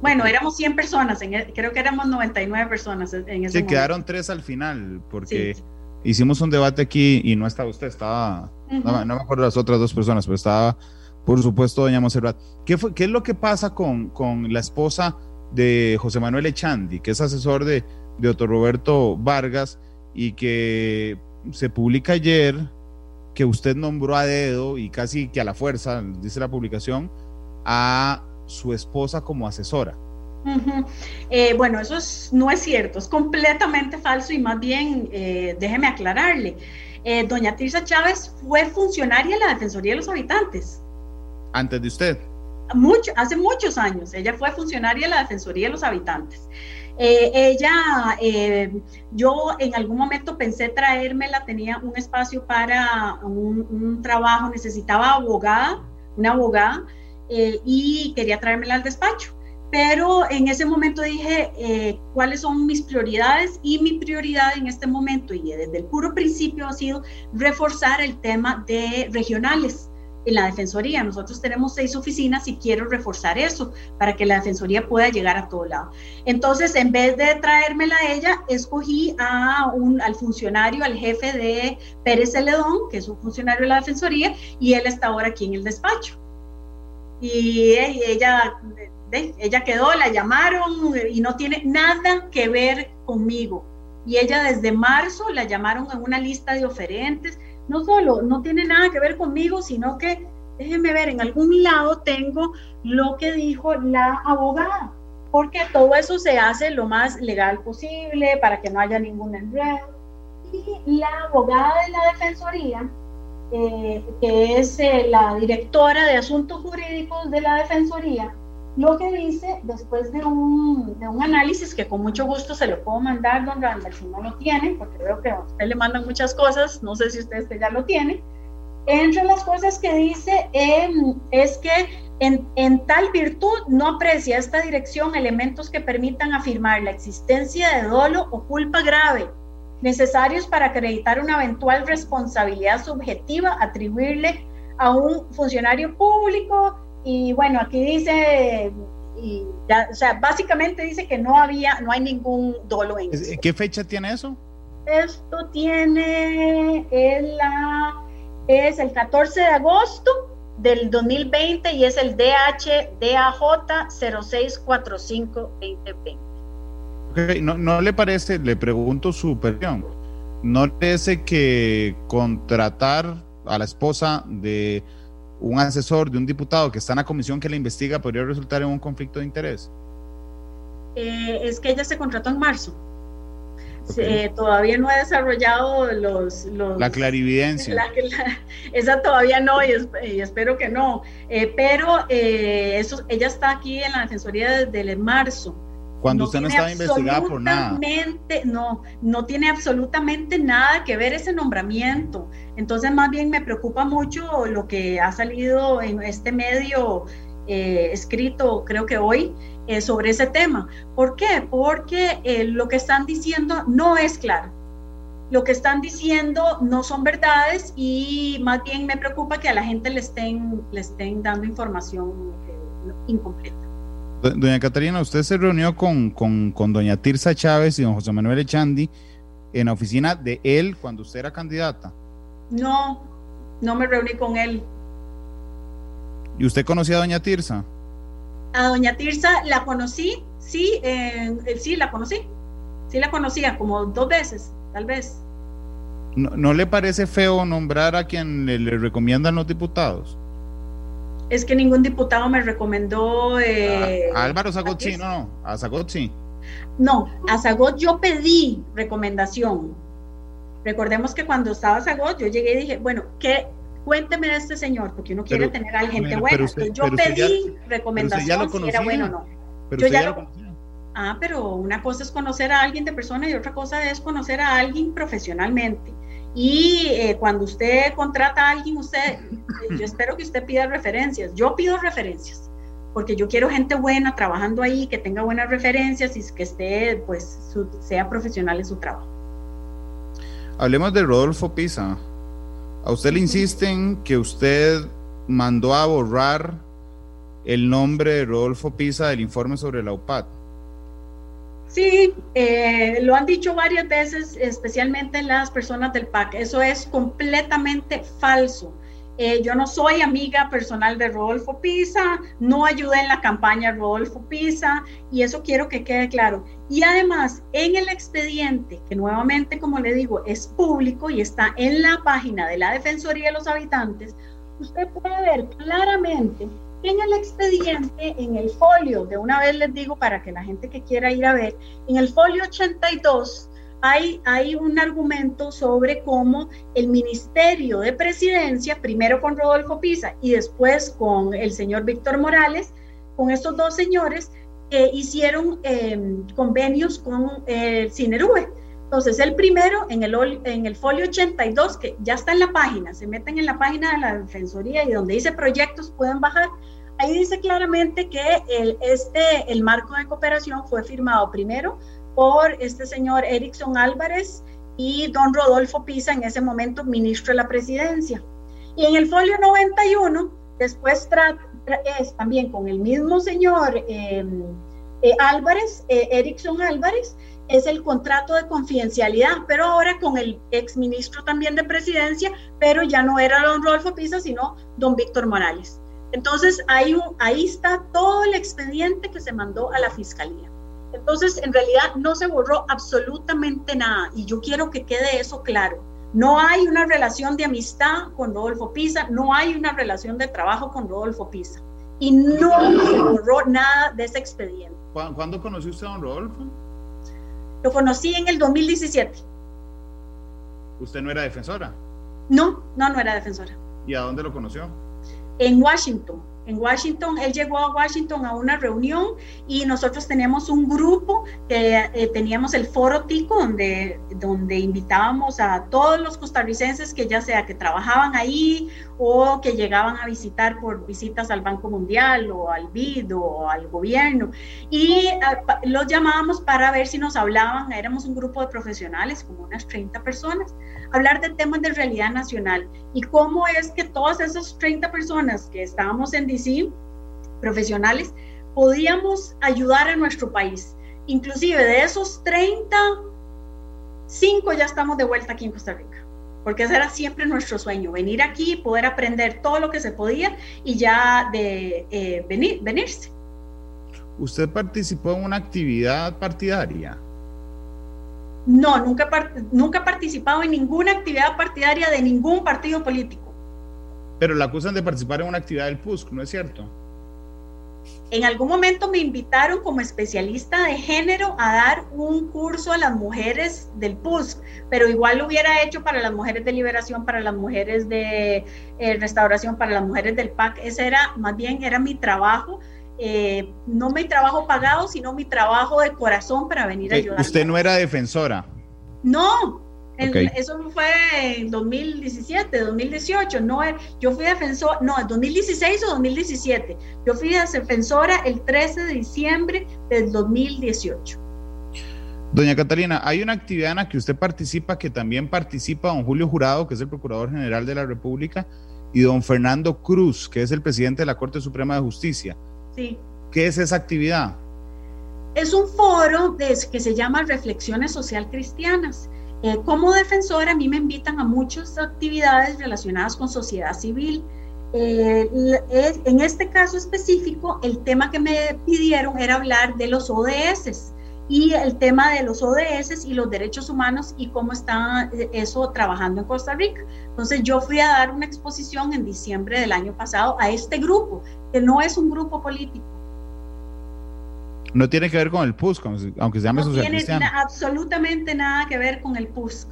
Bueno, éramos 100 personas, e, creo que éramos 99 personas en ese Se quedaron tres al final, porque hicimos un debate aquí y no estaba usted, estaba, no, me acuerdo las otras dos personas, pero estaba, por supuesto, doña Monserrat. ¿Qué, fue, ¿Qué es lo que pasa con, con la esposa de José Manuel Echandi, que es asesor de, de Otto Roberto Vargas y que se publica ayer que usted nombró a dedo y casi que a la fuerza, dice la publicación, a su esposa como asesora. Eh, bueno, eso no es cierto, es completamente falso y más bien, eh, déjeme aclararle, eh, doña Tirsa Chávez fue funcionaria de la Defensoría de los Habitantes. Antes de usted. Mucho, hace muchos años, ella fue funcionaria de la Defensoría de los Habitantes. ella, yo en algún momento pensé traérmela, tenía un espacio para un, un trabajo, necesitaba abogada, una abogada, eh, y quería traérmela al despacho. Pero en ese momento dije, eh, ¿cuáles son mis prioridades? Y mi prioridad en este momento y desde el puro principio ha sido reforzar el tema de regionales, en la Defensoría. Nosotros tenemos seis oficinas y quiero reforzar eso para que la Defensoría pueda llegar a todo lado. Entonces, en vez de traérmela a ella, escogí a un, al funcionario, al jefe de Pérez Celedón, que es un funcionario de la Defensoría, y él está ahora aquí en el despacho. Y ella, ella quedó, la llamaron y no tiene nada que ver conmigo. Y ella desde marzo la llamaron en una lista de oferentes no solo no tiene nada que ver conmigo, sino que, déjenme ver, en algún lado tengo lo que dijo la abogada, porque todo eso se hace lo más legal posible para que no haya ningún enredo. Y la abogada de la Defensoría, eh, que es eh, la directora de Asuntos Jurídicos de la Defensoría, lo que dice, después de un, de un, análisis que con mucho gusto se lo puedo mandar, don Randall, si no lo tiene, porque veo que a usted le mandan muchas cosas, no sé si usted este ya lo tiene. Entre las cosas que dice em, es que en, en, tal virtud no aprecia esta dirección elementos que permitan afirmar la existencia de dolo o culpa grave necesarios para acreditar una eventual responsabilidad subjetiva, atribuirle a un funcionario público y bueno, aquí dice, y o sea, básicamente dice que no había, no hay ningún dolo en. ¿Qué fecha tiene eso? Esto tiene el, es el 14 de agosto del 2020 y es el DH DAJ 0645 Okay, no, ¿No le parece, le pregunto su opinión, no le parece que contratar a la esposa de un asesor de un diputado que está en la comisión que le investiga podría resultar en un conflicto de interés? Eh, es que ella se contrató en marzo. Eh, todavía no ha desarrollado los, la clarividencia. esa todavía no y, espero que no. Eh, pero eso, ella está aquí en la Defensoría desde el marzo. Cuando usted no estaba investigada por nada. No, no tiene absolutamente nada que ver ese nombramiento. Entonces, más bien me preocupa mucho lo que ha salido en este medio eh, escrito, creo que hoy, eh, sobre ese tema. ¿Por qué? Porque eh, lo que están diciendo no es claro. Lo que están diciendo no son verdades y más bien me preocupa que a la gente le estén, le estén dando información incompleta. Doña Catarina, usted se reunió con, con, doña Tirsa Chávez y don José Manuel Echandi en la oficina de él cuando usted era candidata. No, no me reuní con él. ¿Y usted conocía a doña Tirsa? A doña Tirsa la conocí, sí, sí, la conocí. Sí la conocía como dos veces, tal vez. ¿No, le parece feo nombrar a quien le recomiendan los diputados? Es que ningún diputado me recomendó. Eh, Álvaro Zagot sí, no, no, a Zagot sí. No, a Zagot yo pedí recomendación. Recordemos que cuando estaba Zagot, yo llegué y dije, bueno, ¿qué? Cuénteme de este señor, porque uno quiere tener a gente buena. yo pedí recomendación si era bueno o no. Pero yo ya, lo, Ah, pero una cosa es conocer a alguien de persona y otra cosa es conocer a alguien profesionalmente. Y eh, cuando usted contrata a alguien, usted, yo espero que usted pida referencias. Yo pido referencias, porque yo quiero gente buena trabajando ahí, que tenga buenas referencias y que esté, pues, sea profesional en su trabajo. Hablemos de Rodolfo Pisa. A usted le insisten que usted mandó a borrar el nombre de Rodolfo Pisa del informe sobre la UPAD. Sí, eh, lo han dicho varias veces, especialmente las personas del PAC. Eso es completamente falso. Eh, yo no soy amiga personal de Rodolfo Pisa, no ayudé en la campaña Rodolfo Pisa y eso quiero que quede claro. Y además, en el expediente, que nuevamente, como le digo, es público y está en la página de la Defensoría de los Habitantes, usted puede ver claramente en el expediente, en el folio, de una vez les digo para que la gente que quiera ir a ver, en el folio 82 hay, hay un argumento sobre cómo el Ministerio de Presidencia, primero con Rodolfo Pisa y después con el señor Víctor Morales, con estos dos señores, eh, hicieron em, convenios con el Cinerube entonces, el primero, en el, en el folio 82, que ya está en la página, se meten en la página de la Defensoría y donde dice proyectos pueden bajar, ahí dice claramente que el, este, el marco de cooperación fue firmado primero por este señor Erickson Álvarez y don Rodolfo Pisa, en ese momento ministro de la presidencia. Y en el folio 91, después es también con el mismo señor em, eh, Álvarez, eh, Erickson Álvarez, es el contrato de confidencialidad, pero ahora con el exministro también de presidencia, pero ya no era don Rodolfo Pisa, sino don Víctor Morales. Entonces, ahí, ahí está todo el expediente que se mandó a la fiscalía. Entonces, en realidad no se borró absolutamente nada y yo quiero que quede eso claro. No hay una relación de amistad con Rodolfo Pisa, no hay una relación de trabajo con Rodolfo Pisa y no se borró nada de ese expediente. ¿Cuándo conoció usted a don Rodolfo? Lo conocí en el 2017. ¿Usted no era defensora? No, no, no era defensora. ¿Y a dónde lo conoció? En Washington. En Washington, él llegó a Washington a una reunión y nosotros teníamos un grupo que eh, teníamos el foro Tico donde, donde invitábamos a todos los costarricenses que ya sea que trabajaban ahí o que llegaban a visitar por visitas al Banco Mundial o al BID o al gobierno. Y ah, los llamábamos para ver si nos hablaban, éramos un grupo de profesionales, como unas 30 personas, hablar de temas de realidad nacional y cómo es que todas esas 30 personas que estábamos en DC, profesionales, podíamos ayudar a nuestro país. Inclusive de esos 30, 5 ya estamos de vuelta aquí en Costa Rica, porque ese era siempre nuestro sueño, venir aquí, poder aprender todo lo que se podía y ya de eh, venir, venirse. ¿Usted participó en una actividad partidaria? No, nunca, nunca he participado en ninguna actividad partidaria de ningún partido político. Pero la acusan de participar en una actividad del PUSC, ¿no es cierto? En algún momento me invitaron como especialista de género a dar un curso a las mujeres del PUSC, pero igual lo hubiera hecho para las mujeres de liberación, para las mujeres de eh, restauración, para las mujeres del PAC. Ese era, más bien, era mi trabajo eh, no mi trabajo pagado, sino mi trabajo de corazón para venir a ayudar. ¿Usted no era defensora? No, eso fue en 2017, 2018. No, yo fui defensora, no, 2016 o 2017. Yo fui defensora el 13 de diciembre del 2018. Doña Catalina, hay una actividad en la que usted participa, que también participa don Julio Jurado, que es el Procurador General de la República, y don Fernando Cruz, que es el presidente de la Corte Suprema de Justicia. ¿Qué es esa actividad? Es un foro que se llama Reflexiones Social Cristianas. Eh, como defensora, a mí me invitan a muchas actividades relacionadas con sociedad civil. Eh, en este caso específico, el tema que me pidieron era hablar de los ODS y el tema de los ODS y los derechos humanos y cómo está eh, eso trabajando en Costa Rica. Entonces yo fui a dar una exposición en diciembre del año pasado a este grupo, que no es un grupo político. No tiene que ver con el PUSC, aunque se llame no tiene absolutamente nada que ver con el PUSC.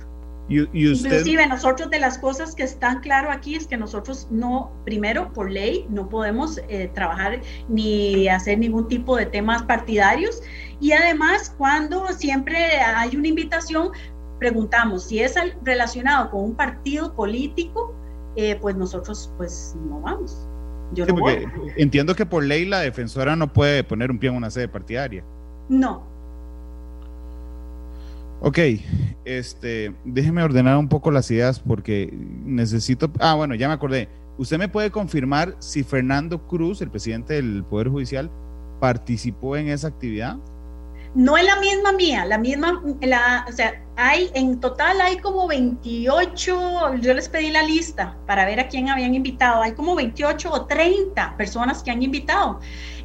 Y, usted... Inclusive nosotros de las cosas que están claro aquí es que nosotros no, primero por ley, no podemos eh, trabajar ni hacer ningún tipo de temas partidarios y además cuando siempre hay una invitación, preguntamos si es relacionado con un partido político, eh, pues nosotros pues no vamos. Yo no voy. Entiendo que por ley la defensora no puede poner un pie en una sede partidaria. No, Ok, este, déjeme ordenar un poco las ideas porque necesito. Ah, bueno, ya me acordé. ¿Usted me puede confirmar si Fernando Cruz, el presidente del Poder Judicial, participó en esa actividad? No es la misma mía, la misma, la, o sea, hay, en total hay como 28, yo les pedí la lista para ver a quién habían invitado, hay como 28 o 30 personas que han invitado.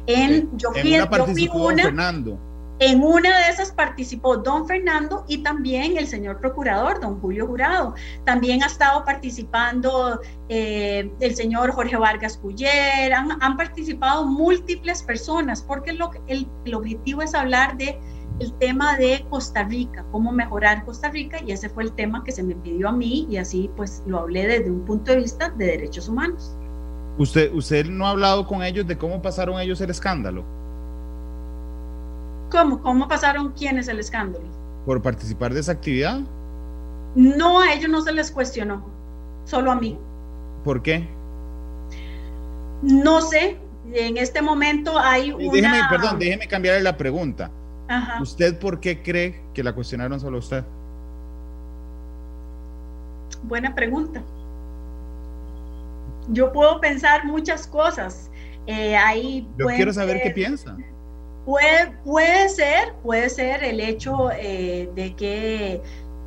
En, yo fui, en una participó Fernando. En una de esas participó don Fernando y también el señor procurador, don Julio Jurado. También ha estado participando eh, el señor Jorge Vargas Cuyer, han, participado múltiples personas, porque lo, el, el objetivo es hablar de tema de Costa Rica, cómo mejorar Costa Rica, y ese fue el tema que se me pidió a mí, y así pues lo hablé desde un punto de vista de derechos humanos. ¿Usted, usted no ha hablado con ellos de cómo pasaron ellos el escándalo? ¿Cómo? ¿Cómo pasaron quiénes el escándalo? ¿Por participar de esa actividad? No, a ellos no se les cuestionó, solo a mí. ¿Por qué? No sé, en este momento hay una... Déjeme, perdón, déjeme cambiar la pregunta. ¿Usted por qué cree que la cuestionaron solo a usted? Buena pregunta. yo puedo pensar muchas cosas. Eh, ahí yo quiero saber qué piensa. Puede, puede ser, puede ser el hecho eh, de que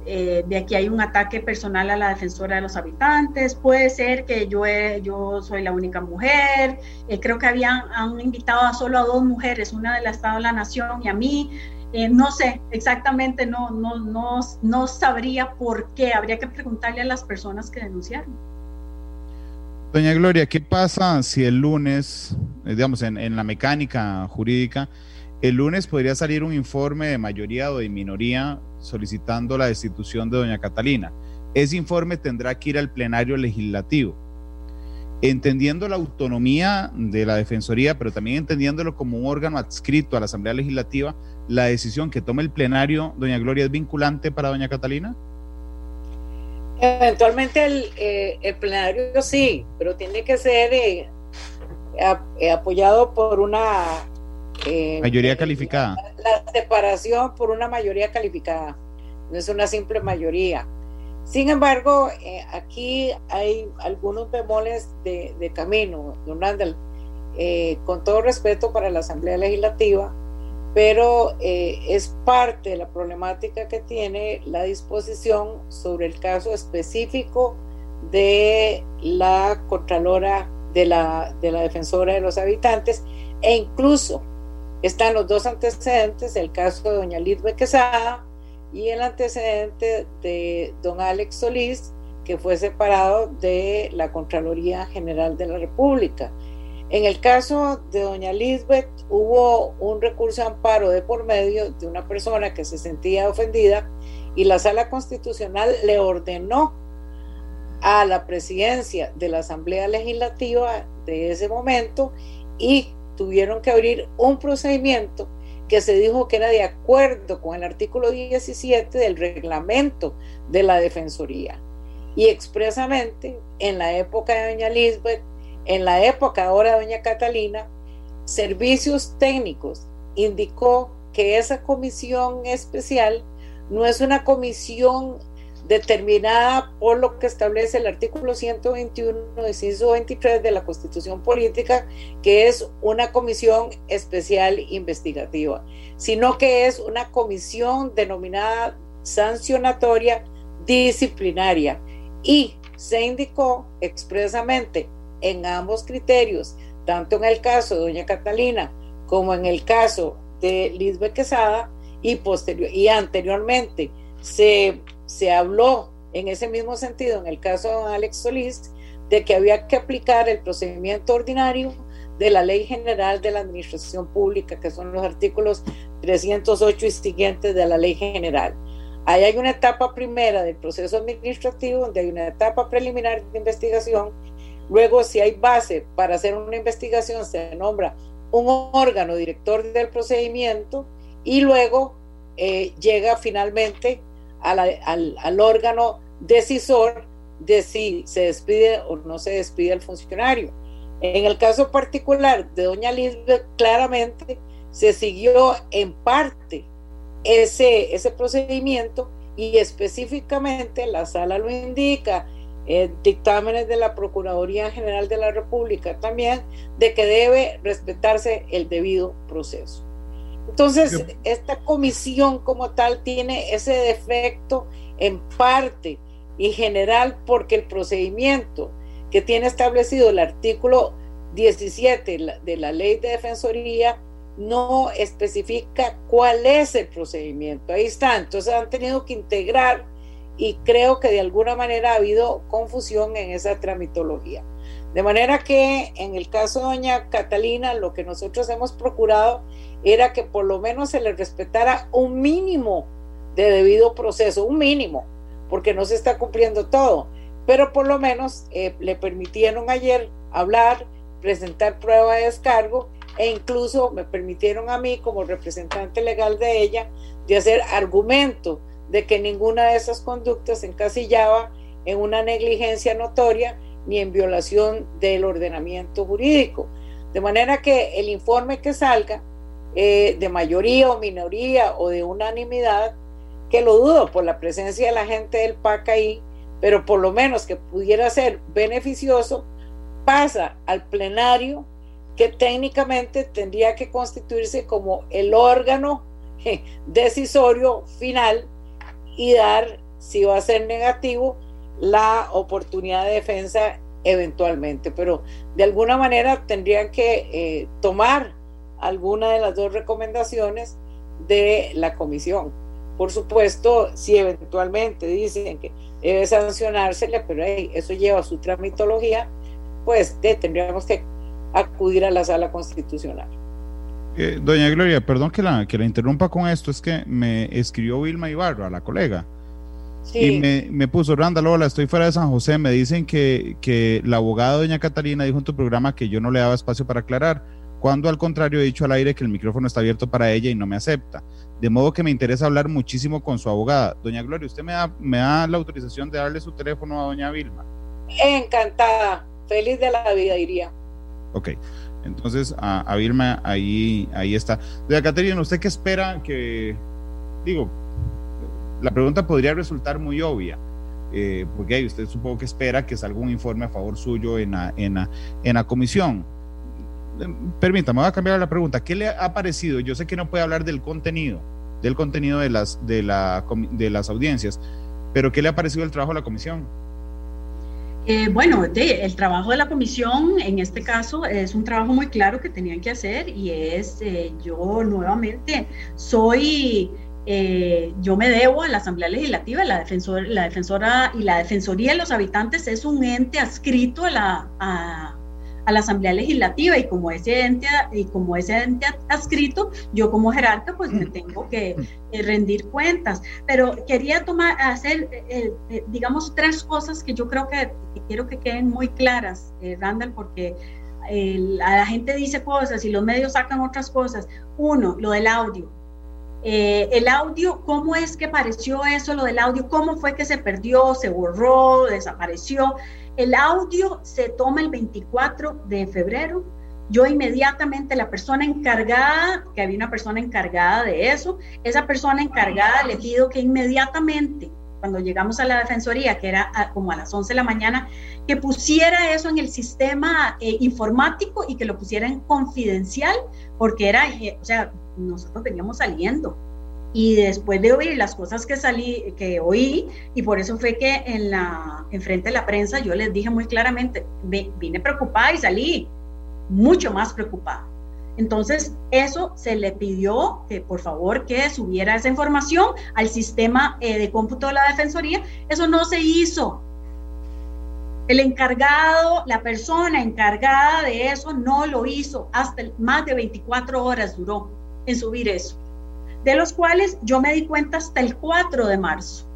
eh, de aquí hay un ataque personal a la defensora de los habitantes, puede ser que yo, yo soy la única mujer, eh, creo que habían han invitado a solo a dos mujeres, una del Estado de la Nación y a mí, eh, no sé, exactamente no, no, no, no sabría por qué, habría que preguntarle a las personas que denunciaron. Doña Gloria, ¿qué pasa si el lunes, digamos, en, en la mecánica jurídica, el lunes podría salir un informe de mayoría o de minoría solicitando la destitución de doña Catalina. Ese informe tendrá que ir al plenario legislativo. Entendiendo la autonomía de la Defensoría, pero también entendiéndolo como un órgano adscrito a la Asamblea Legislativa, la decisión que tome el plenario, doña Gloria, ¿es vinculante para doña Catalina? Eventualmente el, eh, plenario sí, pero tiene que ser eh, eh, apoyado por una eh, mayoría calificada. La, separación por una mayoría calificada, no es una simple mayoría. Sin embargo, eh, aquí hay algunos bemoles de, de camino, eh, con todo respeto para la Asamblea Legislativa, pero es parte de la problemática que tiene la disposición sobre el caso específico de la Contralora de la, de la Defensora de los Habitantes e incluso están los dos antecedentes, el caso de doña Liz Quesada y el antecedente de don Alex Solís, que fue separado de la Contraloría General de la República. En el caso de doña Lisbeth hubo un recurso de amparo de por medio de una persona que se sentía ofendida y la sala constitucional le ordenó a la presidencia de la Asamblea Legislativa de ese momento y tuvieron que abrir un procedimiento que se dijo que era de acuerdo con el artículo 17 del reglamento de la Defensoría. Y expresamente, en la época de doña Lisbeth, en la época ahora doña Catalina, Servicios Técnicos indicó que esa comisión especial no es una comisión determinada por lo que establece el artículo 121, inciso 23 de la Constitución Política, que es una comisión especial investigativa, sino que es una comisión denominada sancionatoria disciplinaria. Y se indicó expresamente en ambos criterios, tanto en el caso de doña Catalina como en el caso de Lisbeth Quesada y, posterior, y anteriormente se se habló en ese mismo sentido, en el caso de Alex Solís, de que había que aplicar el procedimiento ordinario de la Ley General de la Administración Pública, que son los artículos 308 y siguientes de la Ley General. Ahí hay una etapa primera del proceso administrativo, donde hay una etapa preliminar de investigación. Luego, si hay base para hacer una investigación, se nombra un órgano director del procedimiento y luego eh, llega finalmente al, órgano decisor de si se despide o no se despide el funcionario. En el caso particular de doña Lisbeth, claramente se siguió en parte ese, ese procedimiento y específicamente la sala lo indica, en dictámenes de la Procuraduría General de la República también, de que debe respetarse el debido proceso. Entonces, esta comisión como tal tiene ese defecto en parte y general porque el procedimiento que tiene establecido el artículo 17 de la ley de defensoría no especifica cuál es el procedimiento. Ahí está. Entonces han tenido que integrar y creo que de alguna manera ha habido confusión en esa tramitología. De manera que en el caso de doña Catalina, lo que nosotros hemos procurado era que por lo menos se le respetara un mínimo de debido proceso, un mínimo, porque no se está cumpliendo todo, pero por lo menos eh, le permitieron ayer hablar, presentar prueba de descargo e incluso me permitieron a mí como representante legal de ella de hacer argumento de que ninguna de esas conductas encasillaba en una negligencia notoria ni en violación del ordenamiento jurídico. De manera que el informe que salga eh, de mayoría o minoría o de unanimidad, que lo dudo por la presencia de la gente del PAC ahí, pero por lo menos que pudiera ser beneficioso, pasa al plenario que técnicamente tendría que constituirse como el órgano decisorio final y dar, si va a ser negativo, la oportunidad de defensa eventualmente. Pero de alguna manera tendrían que eh, tomar alguna de las dos recomendaciones de la comisión. Por supuesto, si eventualmente dicen que debe sancionársele, pero eso lleva su tramitología, pues tendríamos que acudir a la sala constitucional. Eh, doña Gloria, perdón que la, que la interrumpa con esto, es que me escribió Vilma Ibarra, la colega, y me, me, puso, Randa, hola, estoy fuera de San José, me dicen que, que la abogada doña Catalina dijo en tu programa que yo no le daba espacio para aclarar, cuando al contrario he dicho al aire que el micrófono está abierto para ella y no me acepta. De modo que me interesa hablar muchísimo con su abogada. Doña Gloria, ¿usted me da, me da la autorización de darle su teléfono a doña Vilma? Encantada, feliz de la vida, diría. Ok. Entonces, a, Vilma, ahí, ahí está. Doña Caterina, ¿usted qué espera que, digo, la pregunta podría resultar muy obvia, eh, porque usted supongo que espera que salga un informe a favor suyo en la, en en la comisión. Permítame, voy a cambiar la pregunta. ¿Qué le ha parecido? Yo sé que no puede hablar del contenido, del contenido de las, de, la, de las audiencias, pero ¿qué le ha parecido el trabajo de la comisión? Eh, bueno, el trabajo de la comisión en este caso es un trabajo muy claro que tenían que hacer y es, eh, yo nuevamente soy, eh, yo me debo a la Asamblea Legislativa, la, defensor, la defensora y la Defensoría de los Habitantes es un ente adscrito a la, a la Asamblea Legislativa y como ese ente, y como ese ente adscrito, yo como jerarca pues me tengo que eh, rendir cuentas. Pero quería tomar, hacer, eh, eh, digamos, tres cosas que yo creo que, quiero que queden muy claras, Randall, porque la gente dice cosas y los medios sacan otras cosas. Uno, lo del audio. el audio, ¿cómo es que apareció eso, lo del audio? ¿Cómo fue que se perdió, se borró, desapareció? El audio se toma el 24 de febrero. Yo inmediatamente, la persona encargada, que había una persona encargada de eso, esa persona encargada le pido que inmediatamente, cuando llegamos a la defensoría, que era como a las 11 de la mañana, que pusiera eso en el sistema eh, informático y que lo pusiera en confidencial, porque era, eh, o sea, nosotros veníamos saliendo y después de oír las cosas que salí, que oí, y por eso fue que en la, en frente de la prensa yo les dije muy claramente, vine preocupada y salí mucho más preocupada. Entonces, eso se le pidió que por favor que subiera esa información al sistema eh, de cómputo de la Defensoría. Eso no se hizo. El encargado, la persona encargada de eso no lo hizo. Hasta más de 24 horas duró en subir eso de los cuales yo me di cuenta hasta el 4 de marzo.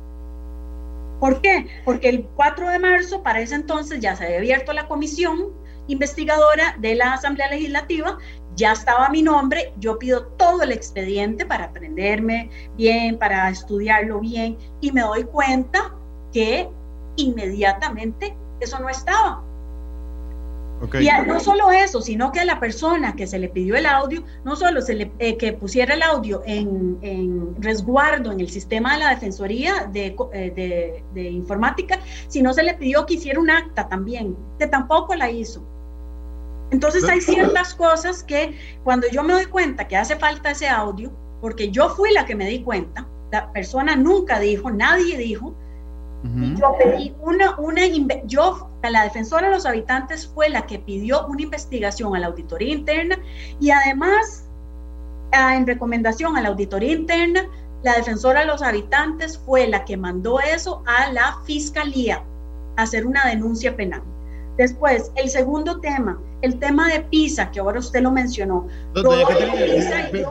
¿Por qué? Porque el 4 de marzo, para ese entonces, ya se había abierto la comisión investigadora de la Asamblea Legislativa, ya estaba mi nombre, yo pido todo el expediente para aprenderme bien, para estudiarlo bien, y me doy cuenta que inmediatamente eso no estaba. Y no solo eso, sino que a la persona que se le pidió el audio, no solo se le, eh, que pusiera el audio en, resguardo en el sistema de la Defensoría de, eh, de, Informática, sino se le pidió que hiciera un acta también, que tampoco la hizo. Entonces hay ciertas cosas que cuando yo me doy cuenta que hace falta ese audio, porque yo fui la que me di cuenta, la persona nunca dijo, nadie dijo, yo pedí una, una, yo, la defensora de los habitantes fue la que pidió una investigación a la auditoría interna y además, en recomendación a la auditoría interna, la defensora de los habitantes fue la que mandó eso a la fiscalía a hacer una denuncia penal. Después, el segundo tema, el tema de PISA, que ahora usted lo mencionó.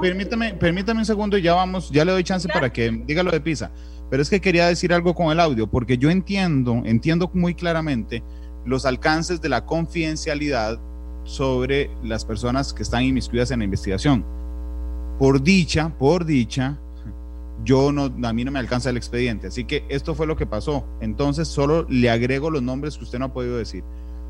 permítame, permítame un segundo y ya vamos, ya le doy chance para que diga lo de PISA. Pero es que quería decir algo con el audio, porque yo entiendo, entiendo muy claramente los alcances de la confidencialidad sobre las personas que están inmiscuidas en la investigación. Por dicha, por dicha, yo no, a mí no me alcanza el expediente. Así que esto fue lo que pasó. Entonces solo le agrego los nombres que usted no ha podido decir.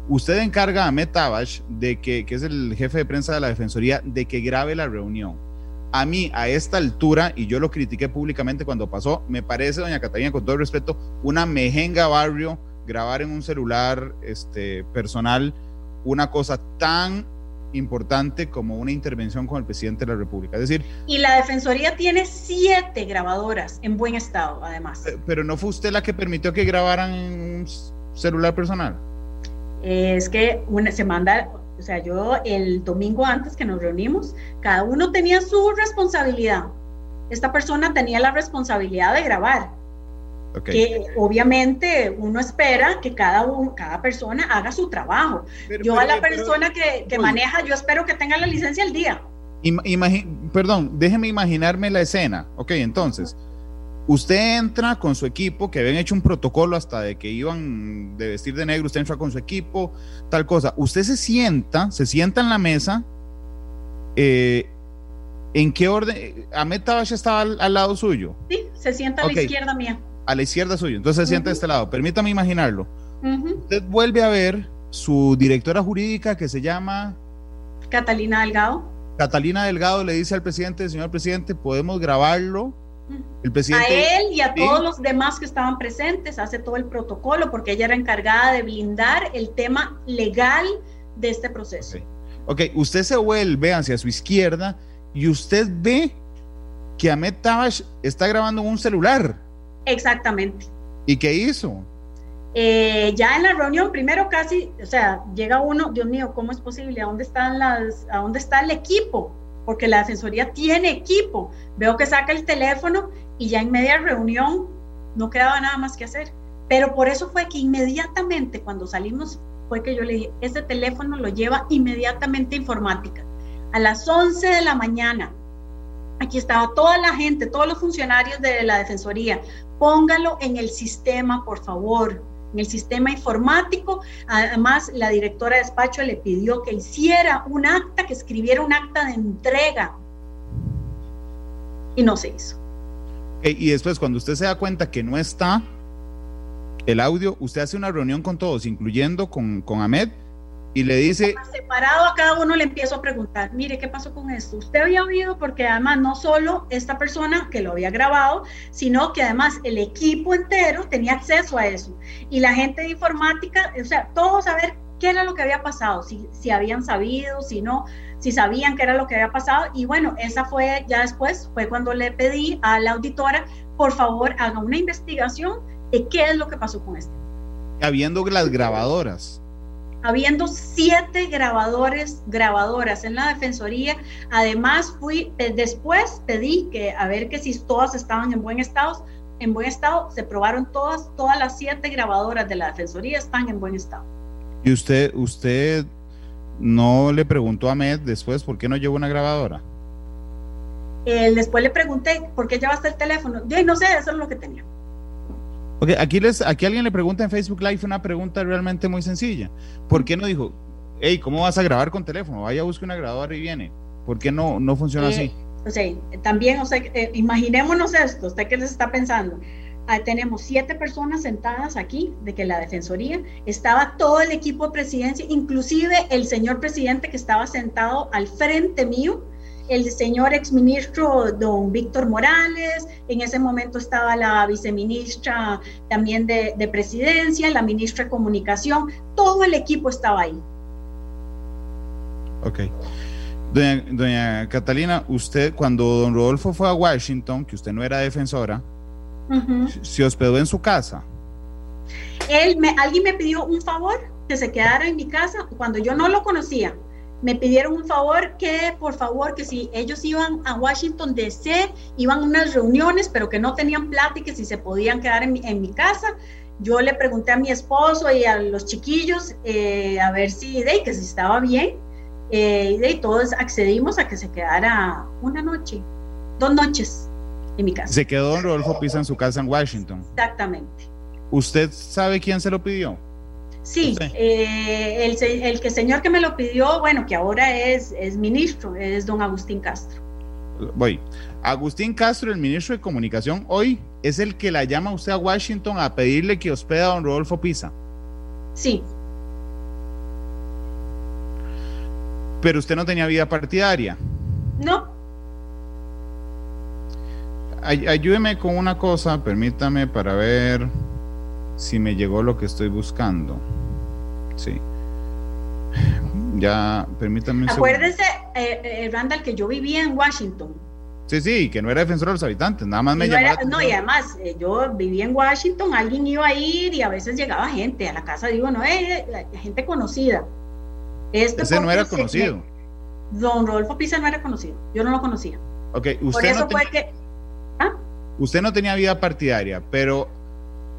Usted encarga a Metabash de que, que es el jefe de prensa de la Defensoría, de que grabe la reunión a mí a esta altura, y yo lo critiqué públicamente cuando pasó, me parece, doña Catalina, con todo el respeto, una mejenga barrio grabar en un celular este, personal una cosa tan importante como una intervención con el presidente de la República. Es decir... Y la Defensoría tiene siete grabadoras en buen estado, además. Pero no fue usted la que permitió que grabaran en un celular personal. Es que una, se manda, o sea, yo el domingo antes que nos reunimos, cada uno tenía su responsabilidad. Esta persona tenía la responsabilidad de grabar. Que obviamente uno espera que cada, cada persona haga su trabajo. yo a la persona que, que maneja, yo espero que tenga la licencia al día. perdón, déjeme imaginarme la escena. Ok, entonces, usted entra con su equipo, que habían hecho un protocolo hasta de que iban de vestir de negro, usted entra con su equipo, tal cosa. Usted se sienta, se sienta en la mesa. Eh, ¿En qué orden? ¿Ahmed Tabash estaba al, lado suyo? Sí, se sienta a la izquierda mía a la izquierda suyo. Entonces se sienta de este lado. Permítame imaginarlo. Usted vuelve a ver su directora jurídica que se llama Catalina Delgado. Catalina Delgado le dice al presidente, señor presidente, podemos grabarlo. El presidente, a él y a todos los demás que estaban presentes, hace todo el protocolo porque ella era encargada de blindar el tema legal de este proceso. Ok, usted se vuelve hacia su izquierda y usted ve que Ahmed Tabash está grabando en un celular. Exactamente. ¿Y qué hizo? Eh, ya en la reunión, primero casi, o sea, llega uno, Dios mío, ¿cómo es posible? ¿A dónde, están las, ¿A dónde está el equipo? Porque la defensoría tiene equipo. Veo que saca el teléfono y ya en media reunión no quedaba nada más que hacer. Pero por eso fue que inmediatamente cuando salimos fue que yo le dije, ese teléfono lo lleva inmediatamente informática. A las 11 de la mañana, aquí estaba toda la gente, todos los funcionarios de la Defensoría, póngalo en el sistema, por favor, en el sistema informático. Además, la directora de despacho le pidió que hiciera un acta, que escribiera un acta de entrega. Y no se hizo. y después, cuando usted se da cuenta que no está el audio, usted hace una reunión con todos, incluyendo con, con Ahmed, y le dice... Separado a cada uno le empiezo a preguntar, mire, ¿qué pasó con esto? Usted había oído porque además no solo esta persona que lo había grabado, sino que además el equipo entero tenía acceso a eso. Y la gente de informática, o sea, todos a ver qué era lo que había pasado, si, si habían sabido, si no, si sabían qué era lo que había pasado. Y bueno, esa fue ya después, fue cuando le pedí a la auditora, por favor, haga una investigación de qué es lo que pasó con este. Habiendo las grabadoras habiendo siete grabadores, grabadoras en la defensoría. Además, fui eh, después pedí que a ver que si todas estaban en buen estado, en buen estado, se probaron todas, todas las siete grabadoras de la defensoría están en buen estado. ¿Y usted, usted no le preguntó a Med después por qué no llevó una grabadora? después le pregunté por qué llevaste el teléfono. Yo no sé, eso es lo que tenía. Ok, aquí, les, aquí alguien le pregunta en Facebook Live una pregunta realmente muy sencilla. ¿Por qué no dijo, hey, ¿cómo vas a grabar con teléfono? Vaya, busque una grabadora y viene. ¿Por qué no, no funciona así? Eh, o sea, también, o sea, eh, imaginémonos esto, ¿usted qué les está pensando? Ah, tenemos siete personas sentadas aquí de que la Defensoría, estaba todo el equipo de presidencia, inclusive el señor presidente que estaba sentado al frente mío, el señor exministro don Víctor Morales, en ese momento estaba la viceministra también de, presidencia, la ministra de comunicación, todo el equipo estaba ahí. Ok. Doña, Catalina, usted cuando don Rodolfo fue a Washington, que usted no era defensora, ¿se hospedó en su casa? Él me, alguien me pidió un favor que se quedara en mi casa cuando yo no lo conocía me pidieron un favor que, por favor, que si ellos iban a Washington DC, iban a unas reuniones, pero que no tenían plata y que si se podían quedar en mi, casa, yo le pregunté a mi esposo y a los chiquillos eh, a ver si, de, que si estaba bien, eh, y de todos accedimos a que se quedara una noche, dos noches en mi casa. Se quedó don Rodolfo Pisa en su casa en Washington. Exactamente. ¿Usted sabe quién se lo pidió? Sí, eh, el, el, que señor que me lo pidió, bueno, que ahora es, es ministro, es don Agustín Castro. Voy. Agustín Castro, el ministro de Comunicación, hoy es el que la llama a usted a Washington a pedirle que hospeda a don Rodolfo Pisa. Sí. Pero usted no tenía vida partidaria. No. Ay, ayúdeme con una cosa, permítame para ver si me llegó lo que estoy buscando. Sí. Ya, permítanme. Acuérdese, eh, eh, Randall, que yo vivía en Washington. Sí, sí, que no era defensor de los habitantes, nada más me llamaba. No, y además, eh, yo vivía en Washington, alguien iba a ir y a veces llegaba gente a la casa, digo, no, eh, gente conocida. Este Ese no era conocido. don Rodolfo Pisa no era conocido, yo no lo conocía. Ok, usted Por eso fue que. ¿ah? Usted no tenía vida partidaria, pero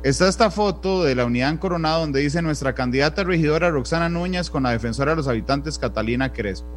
Está esta foto de la unidad en Coronado donde dice nuestra candidata regidora Roxana Núñez con la defensora de los habitantes Catalina Crespo.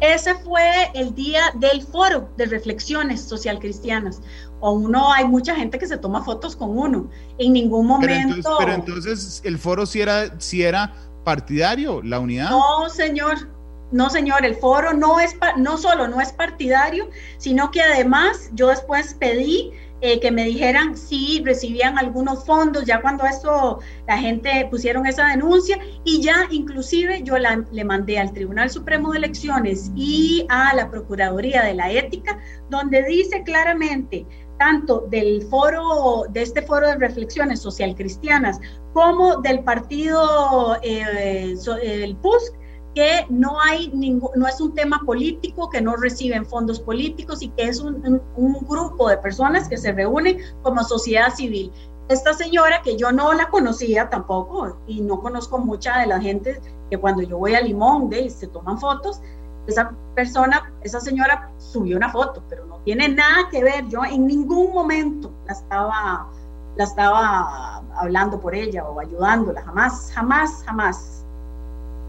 Ese fue el día del foro de reflexiones social cristianas. O uno, hay mucha gente que se toma fotos con uno. En ningún momento. Pero entonces, el foro sí era, era partidario, la unidad. No, señor. No, señor, el foro no es no solo no es partidario, sino que además yo después pedí eh, que me dijeran si recibían algunos fondos, ya cuando eso la gente pusieron esa denuncia y ya inclusive yo la, le mandé al Tribunal Supremo de Elecciones y a la Procuraduría de la Ética, donde dice claramente tanto del foro, de este foro de reflexiones social cristianas, como del partido, eh, el PUSC, que no hay ningún, no es un tema político, que no reciben fondos políticos y que es un, grupo de personas que se reúnen como sociedad civil. Esta señora, que yo no la conocía tampoco y no conozco mucha de la gente que cuando yo voy a Limón de, se toman fotos, esa persona, esa señora subió una foto, pero no tiene nada que ver. Yo en ningún momento la estaba, la estaba hablando por ella o ayudándola, jamás, jamás, jamás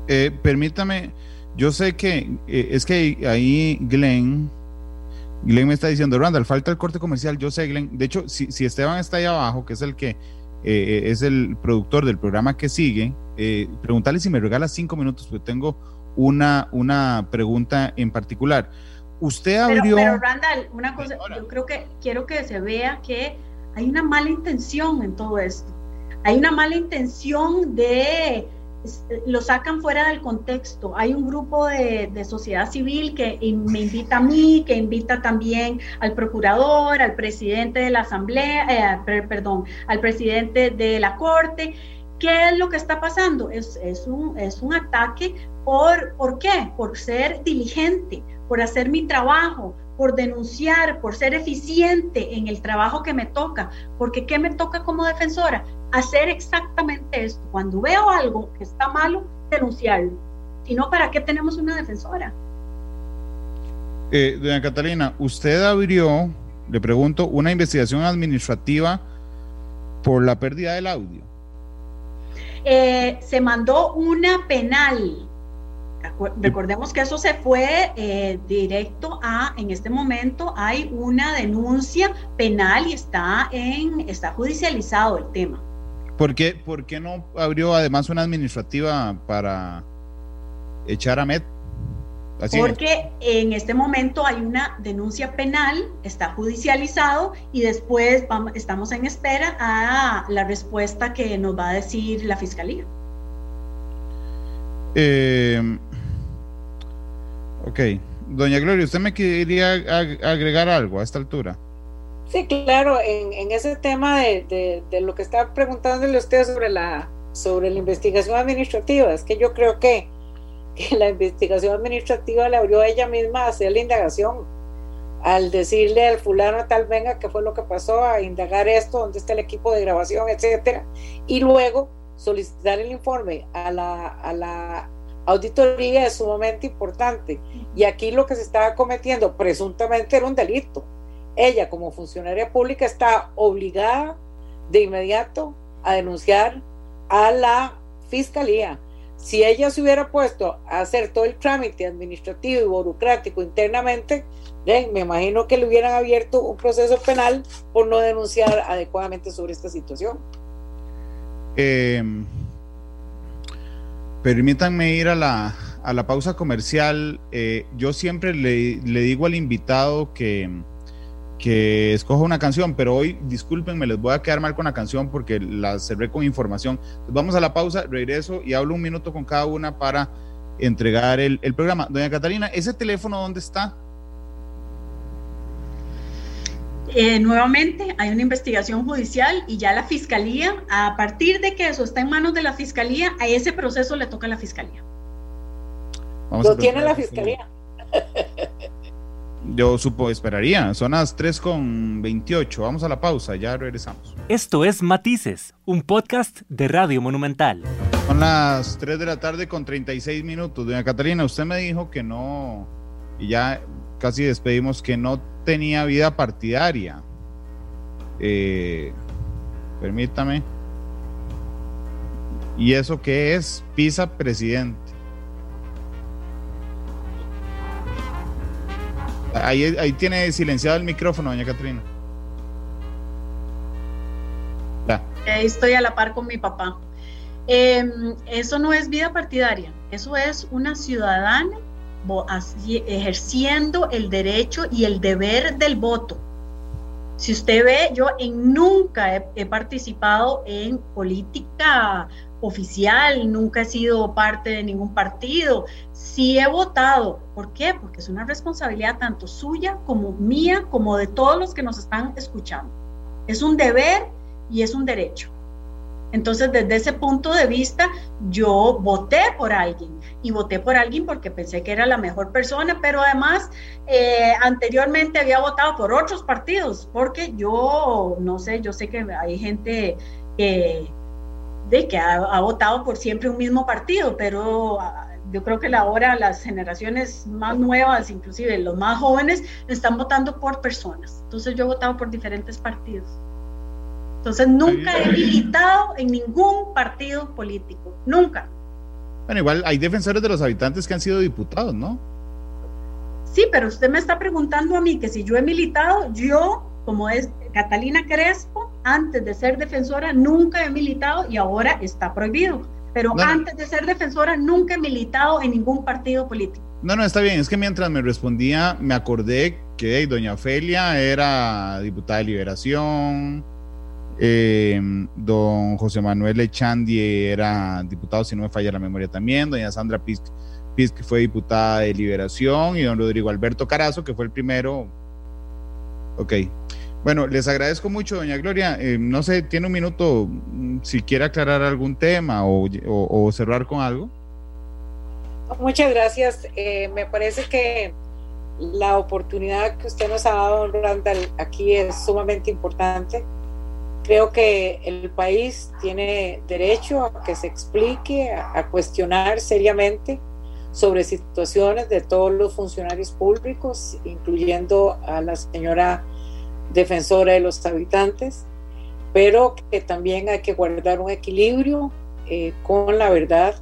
eh, permítame, yo sé que eh, es que ahí Glenn, Glenn me está diciendo, Randall, falta el corte comercial, yo sé, Glenn, de hecho, si, Esteban está ahí abajo, que es el que eh, es el productor del programa que sigue, preguntarle si me regala cinco minutos, porque tengo una, una pregunta en particular. Usted abrió... Pero, Randall, una cosa, yo creo que quiero que se vea que hay una mala intención en todo esto. Hay una mala intención de lo sacan fuera del contexto. Hay un grupo de, sociedad civil que me invita a mí, que invita también al procurador, al presidente de la asamblea, eh, perdón, al presidente de la corte. ¿Qué es lo que está pasando? Es, es, un, es un ataque por, ¿por qué? Por ser diligente, por hacer mi trabajo, por denunciar, por ser eficiente en el trabajo que me toca, porque ¿qué me toca como defensora? Hacer exactamente esto. Cuando veo algo que está malo, denunciarlo. Si no, ¿para qué tenemos una defensora? Eh, doña Catalina, usted abrió, le pregunto, una investigación administrativa por la pérdida del audio. Eh, se mandó una penal Recordemos que eso se fue eh, directo a, en este momento hay una denuncia penal y está, en, está judicializado el tema. ¿Por qué, ¿Por qué no abrió además una administrativa para echar a Met? Porque en este momento hay una denuncia penal, está judicializado y después vamos, estamos en espera a la respuesta que nos va a decir la fiscalía. Eh, Ok. Doña Gloria, ¿usted me quería agregar algo a esta altura? Sí, claro, en, ese tema de, lo que estaba preguntándole usted sobre la, sobre la investigación administrativa, es que yo creo que, la investigación administrativa le abrió a ella misma a hacer la indagación, al decirle al fulano tal venga qué fue lo que pasó, a indagar esto, dónde está el equipo de grabación, etcétera, y luego solicitar el informe a la, a la auditoría es sumamente importante. Y aquí lo que se estaba cometiendo presuntamente era un delito. Ella como funcionaria pública está obligada de inmediato a denunciar a la fiscalía. Si ella se hubiera puesto a hacer todo el trámite administrativo y burocrático internamente, me imagino que le hubieran abierto un proceso penal por no denunciar adecuadamente sobre esta situación. Eh, Permítanme ir a la, a la pausa comercial. Eh, yo siempre le, le, digo al invitado que, que escoja una canción, pero hoy, discúlpenme, les voy a quedar mal con la canción porque la cerré con información. vamos a la pausa, regreso y hablo un minuto con cada una para entregar el, el programa. Doña Catalina, ¿ese teléfono dónde está? Eh, nuevamente hay una investigación judicial y ya la fiscalía, a partir de que eso está en manos de la fiscalía, a ese proceso le toca a la fiscalía. Lo tiene la fiscalía. Yo supo, esperaría. Son las 3 con 28. Vamos a la pausa, ya regresamos. Esto es Matices, un podcast de Radio Monumental. Son las 3 de la tarde con 36 minutos. Doña Catalina, usted me dijo que no, y ya casi despedimos, que no tenía vida partidaria. Eh, permítame. ¿Y eso qué es? Pisa presidente. Ahí, tiene silenciado el micrófono, doña Catrina. Ahí estoy a la par con mi papá. Em, eso no es vida partidaria, eso es una ciudadana ejerciendo el derecho y el deber del voto. Si usted ve, yo nunca he, participado en política oficial, nunca he sido parte de ningún partido. Sí he votado. ¿Por qué? Porque es una responsabilidad tanto suya como mía, como de todos los que nos están escuchando. Es un deber y es un derecho. Entonces, desde ese punto de vista, yo voté por alguien y voté por alguien porque pensé que era la mejor persona, pero además eh, anteriormente había votado por otros partidos, porque yo, no sé, yo sé que hay gente que que ha, votado por siempre un mismo partido, pero ah, yo creo que ahora las generaciones más nuevas, inclusive los más jóvenes, están votando por personas. Entonces yo he votado por diferentes partidos. Entonces nunca he militado en ningún partido político, nunca. Bueno, igual hay defensores de los habitantes que han sido diputados, ¿no? Sí, pero usted me está preguntando a mí que si yo he militado, yo, como es Catalina Crespo, antes de ser defensora nunca he militado y ahora está prohibido. Pero antes de ser defensora nunca he militado en ningún partido político. No, no, está bien. Es que mientras me respondía, me acordé que doña Ofelia era diputada de Liberación, eh, don José Manuel Echandi era diputado, si no me falla la memoria también, doña Sandra Piz, que fue diputada de Liberación, y don Rodrigo Alberto Carazo, que fue el primero. Ok. Bueno, les agradezco mucho, doña Gloria. Eh, no sé, tiene un minuto mm, si quiere aclarar algún tema o, cerrar con algo. Muchas gracias. Eh, me parece que la oportunidad que usted nos ha dado, Randall, aquí es sumamente importante. Creo que el país tiene derecho a que se explique, a cuestionar seriamente sobre situaciones de todos los funcionarios públicos, incluyendo a la señora defensora de los habitantes, pero que también hay que guardar un equilibrio eh, con la verdad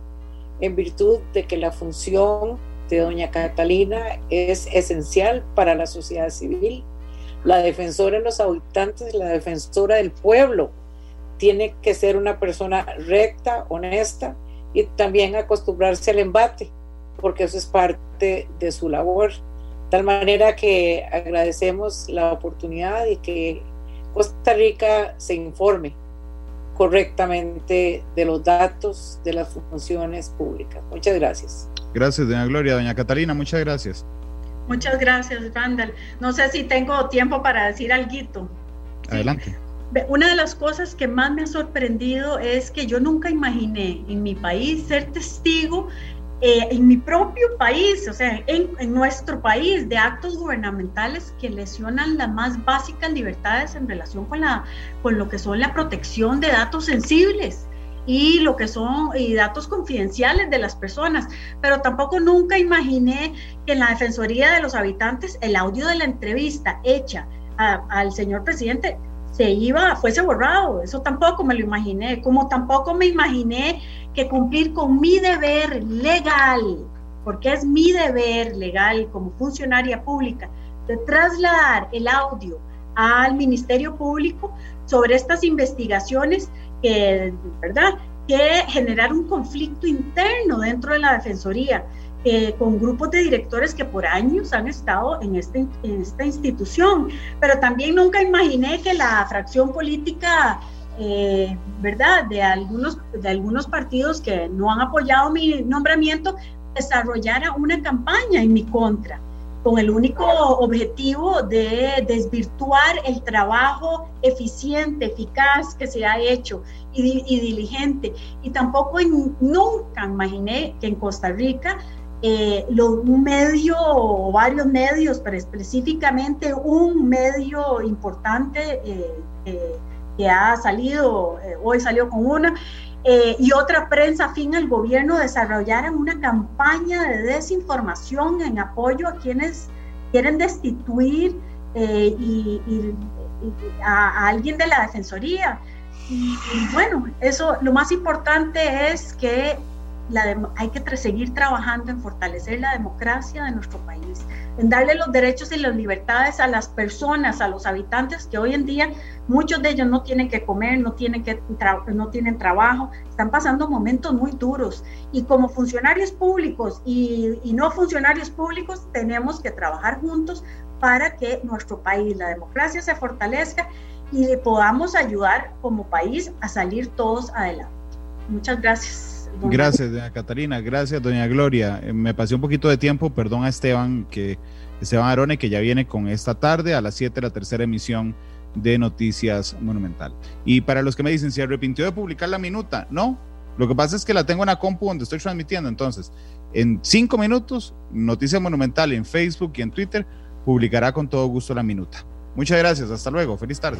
en virtud de que la función de doña Catalina es esencial para la sociedad civil. La defensora de los habitantes, la defensora del pueblo, tiene que ser una persona recta, honesta y también acostumbrarse al embate, porque eso es parte de su labor tal manera que agradecemos la oportunidad y que Costa Rica se informe correctamente de los datos de las funciones públicas. Muchas gracias. Gracias, doña Gloria. Doña Catalina, muchas gracias. Muchas gracias, Randall. No sé si tengo tiempo para decir algo. Adelante. Una de las cosas que más me ha sorprendido es que yo nunca imaginé en mi país ser testigo eh, en mi propio país, o sea, en, en, nuestro país, de actos gubernamentales que lesionan las más básicas libertades en relación con, la, con lo que son la protección de datos sensibles y lo que son y datos confidenciales de las personas, pero tampoco nunca imaginé que en la Defensoría de los Habitantes el audio de la entrevista hecha al señor presidente se iba, fuese borrado, eso tampoco me lo imaginé, como tampoco me imaginé que cumplir con mi deber legal, porque es mi deber legal como funcionaria pública, de trasladar el audio al Ministerio Público sobre estas investigaciones que, ¿verdad?, que generaron un conflicto interno dentro de la Defensoría. Eh, con grupos de directores que por años han estado en, este, en esta institución, pero también nunca imaginé que la fracción política eh, ¿verdad? De algunos, de algunos partidos que no han apoyado mi nombramiento, desarrollara una campaña en mi contra, con el único objetivo de desvirtuar el trabajo eficiente, eficaz que se ha hecho y, diligente. Y tampoco nunca imaginé que en Costa Rica eh, un medio o varios medios, pero específicamente un medio importante eh, que ha salido, hoy salió con una, y otra prensa afín al gobierno desarrollaran una campaña de desinformación en apoyo a quienes quieren destituir y, a, alguien de la Defensoría. Y, bueno, eso lo más importante es que hay que seguir trabajando en fortalecer la democracia de nuestro país, en darle los derechos y las libertades a las personas, a los habitantes que hoy en día muchos de ellos no tienen que comer, no tienen, no tienen trabajo, están pasando momentos muy duros. Y como funcionarios públicos y no funcionarios públicos tenemos que trabajar juntos para que nuestro país, la democracia se fortalezca y le podamos ayudar como país a salir todos adelante. Muchas gracias. Gracias, doña Catalina. Gracias, doña Gloria. Eh, me pasé un poquito de tiempo, perdón a Esteban, que Esteban Arone, que ya viene con esta tarde a las 7 la tercera emisión de Noticias Monumental. Y para los que me dicen, ¿se arrepintió de publicar la minuta? No, lo que pasa es que la tengo en la compu donde estoy transmitiendo. Entonces, en cinco minutos, Noticias Monumental en Facebook y en Twitter publicará con todo gusto la minuta. Muchas gracias, hasta luego, feliz tarde.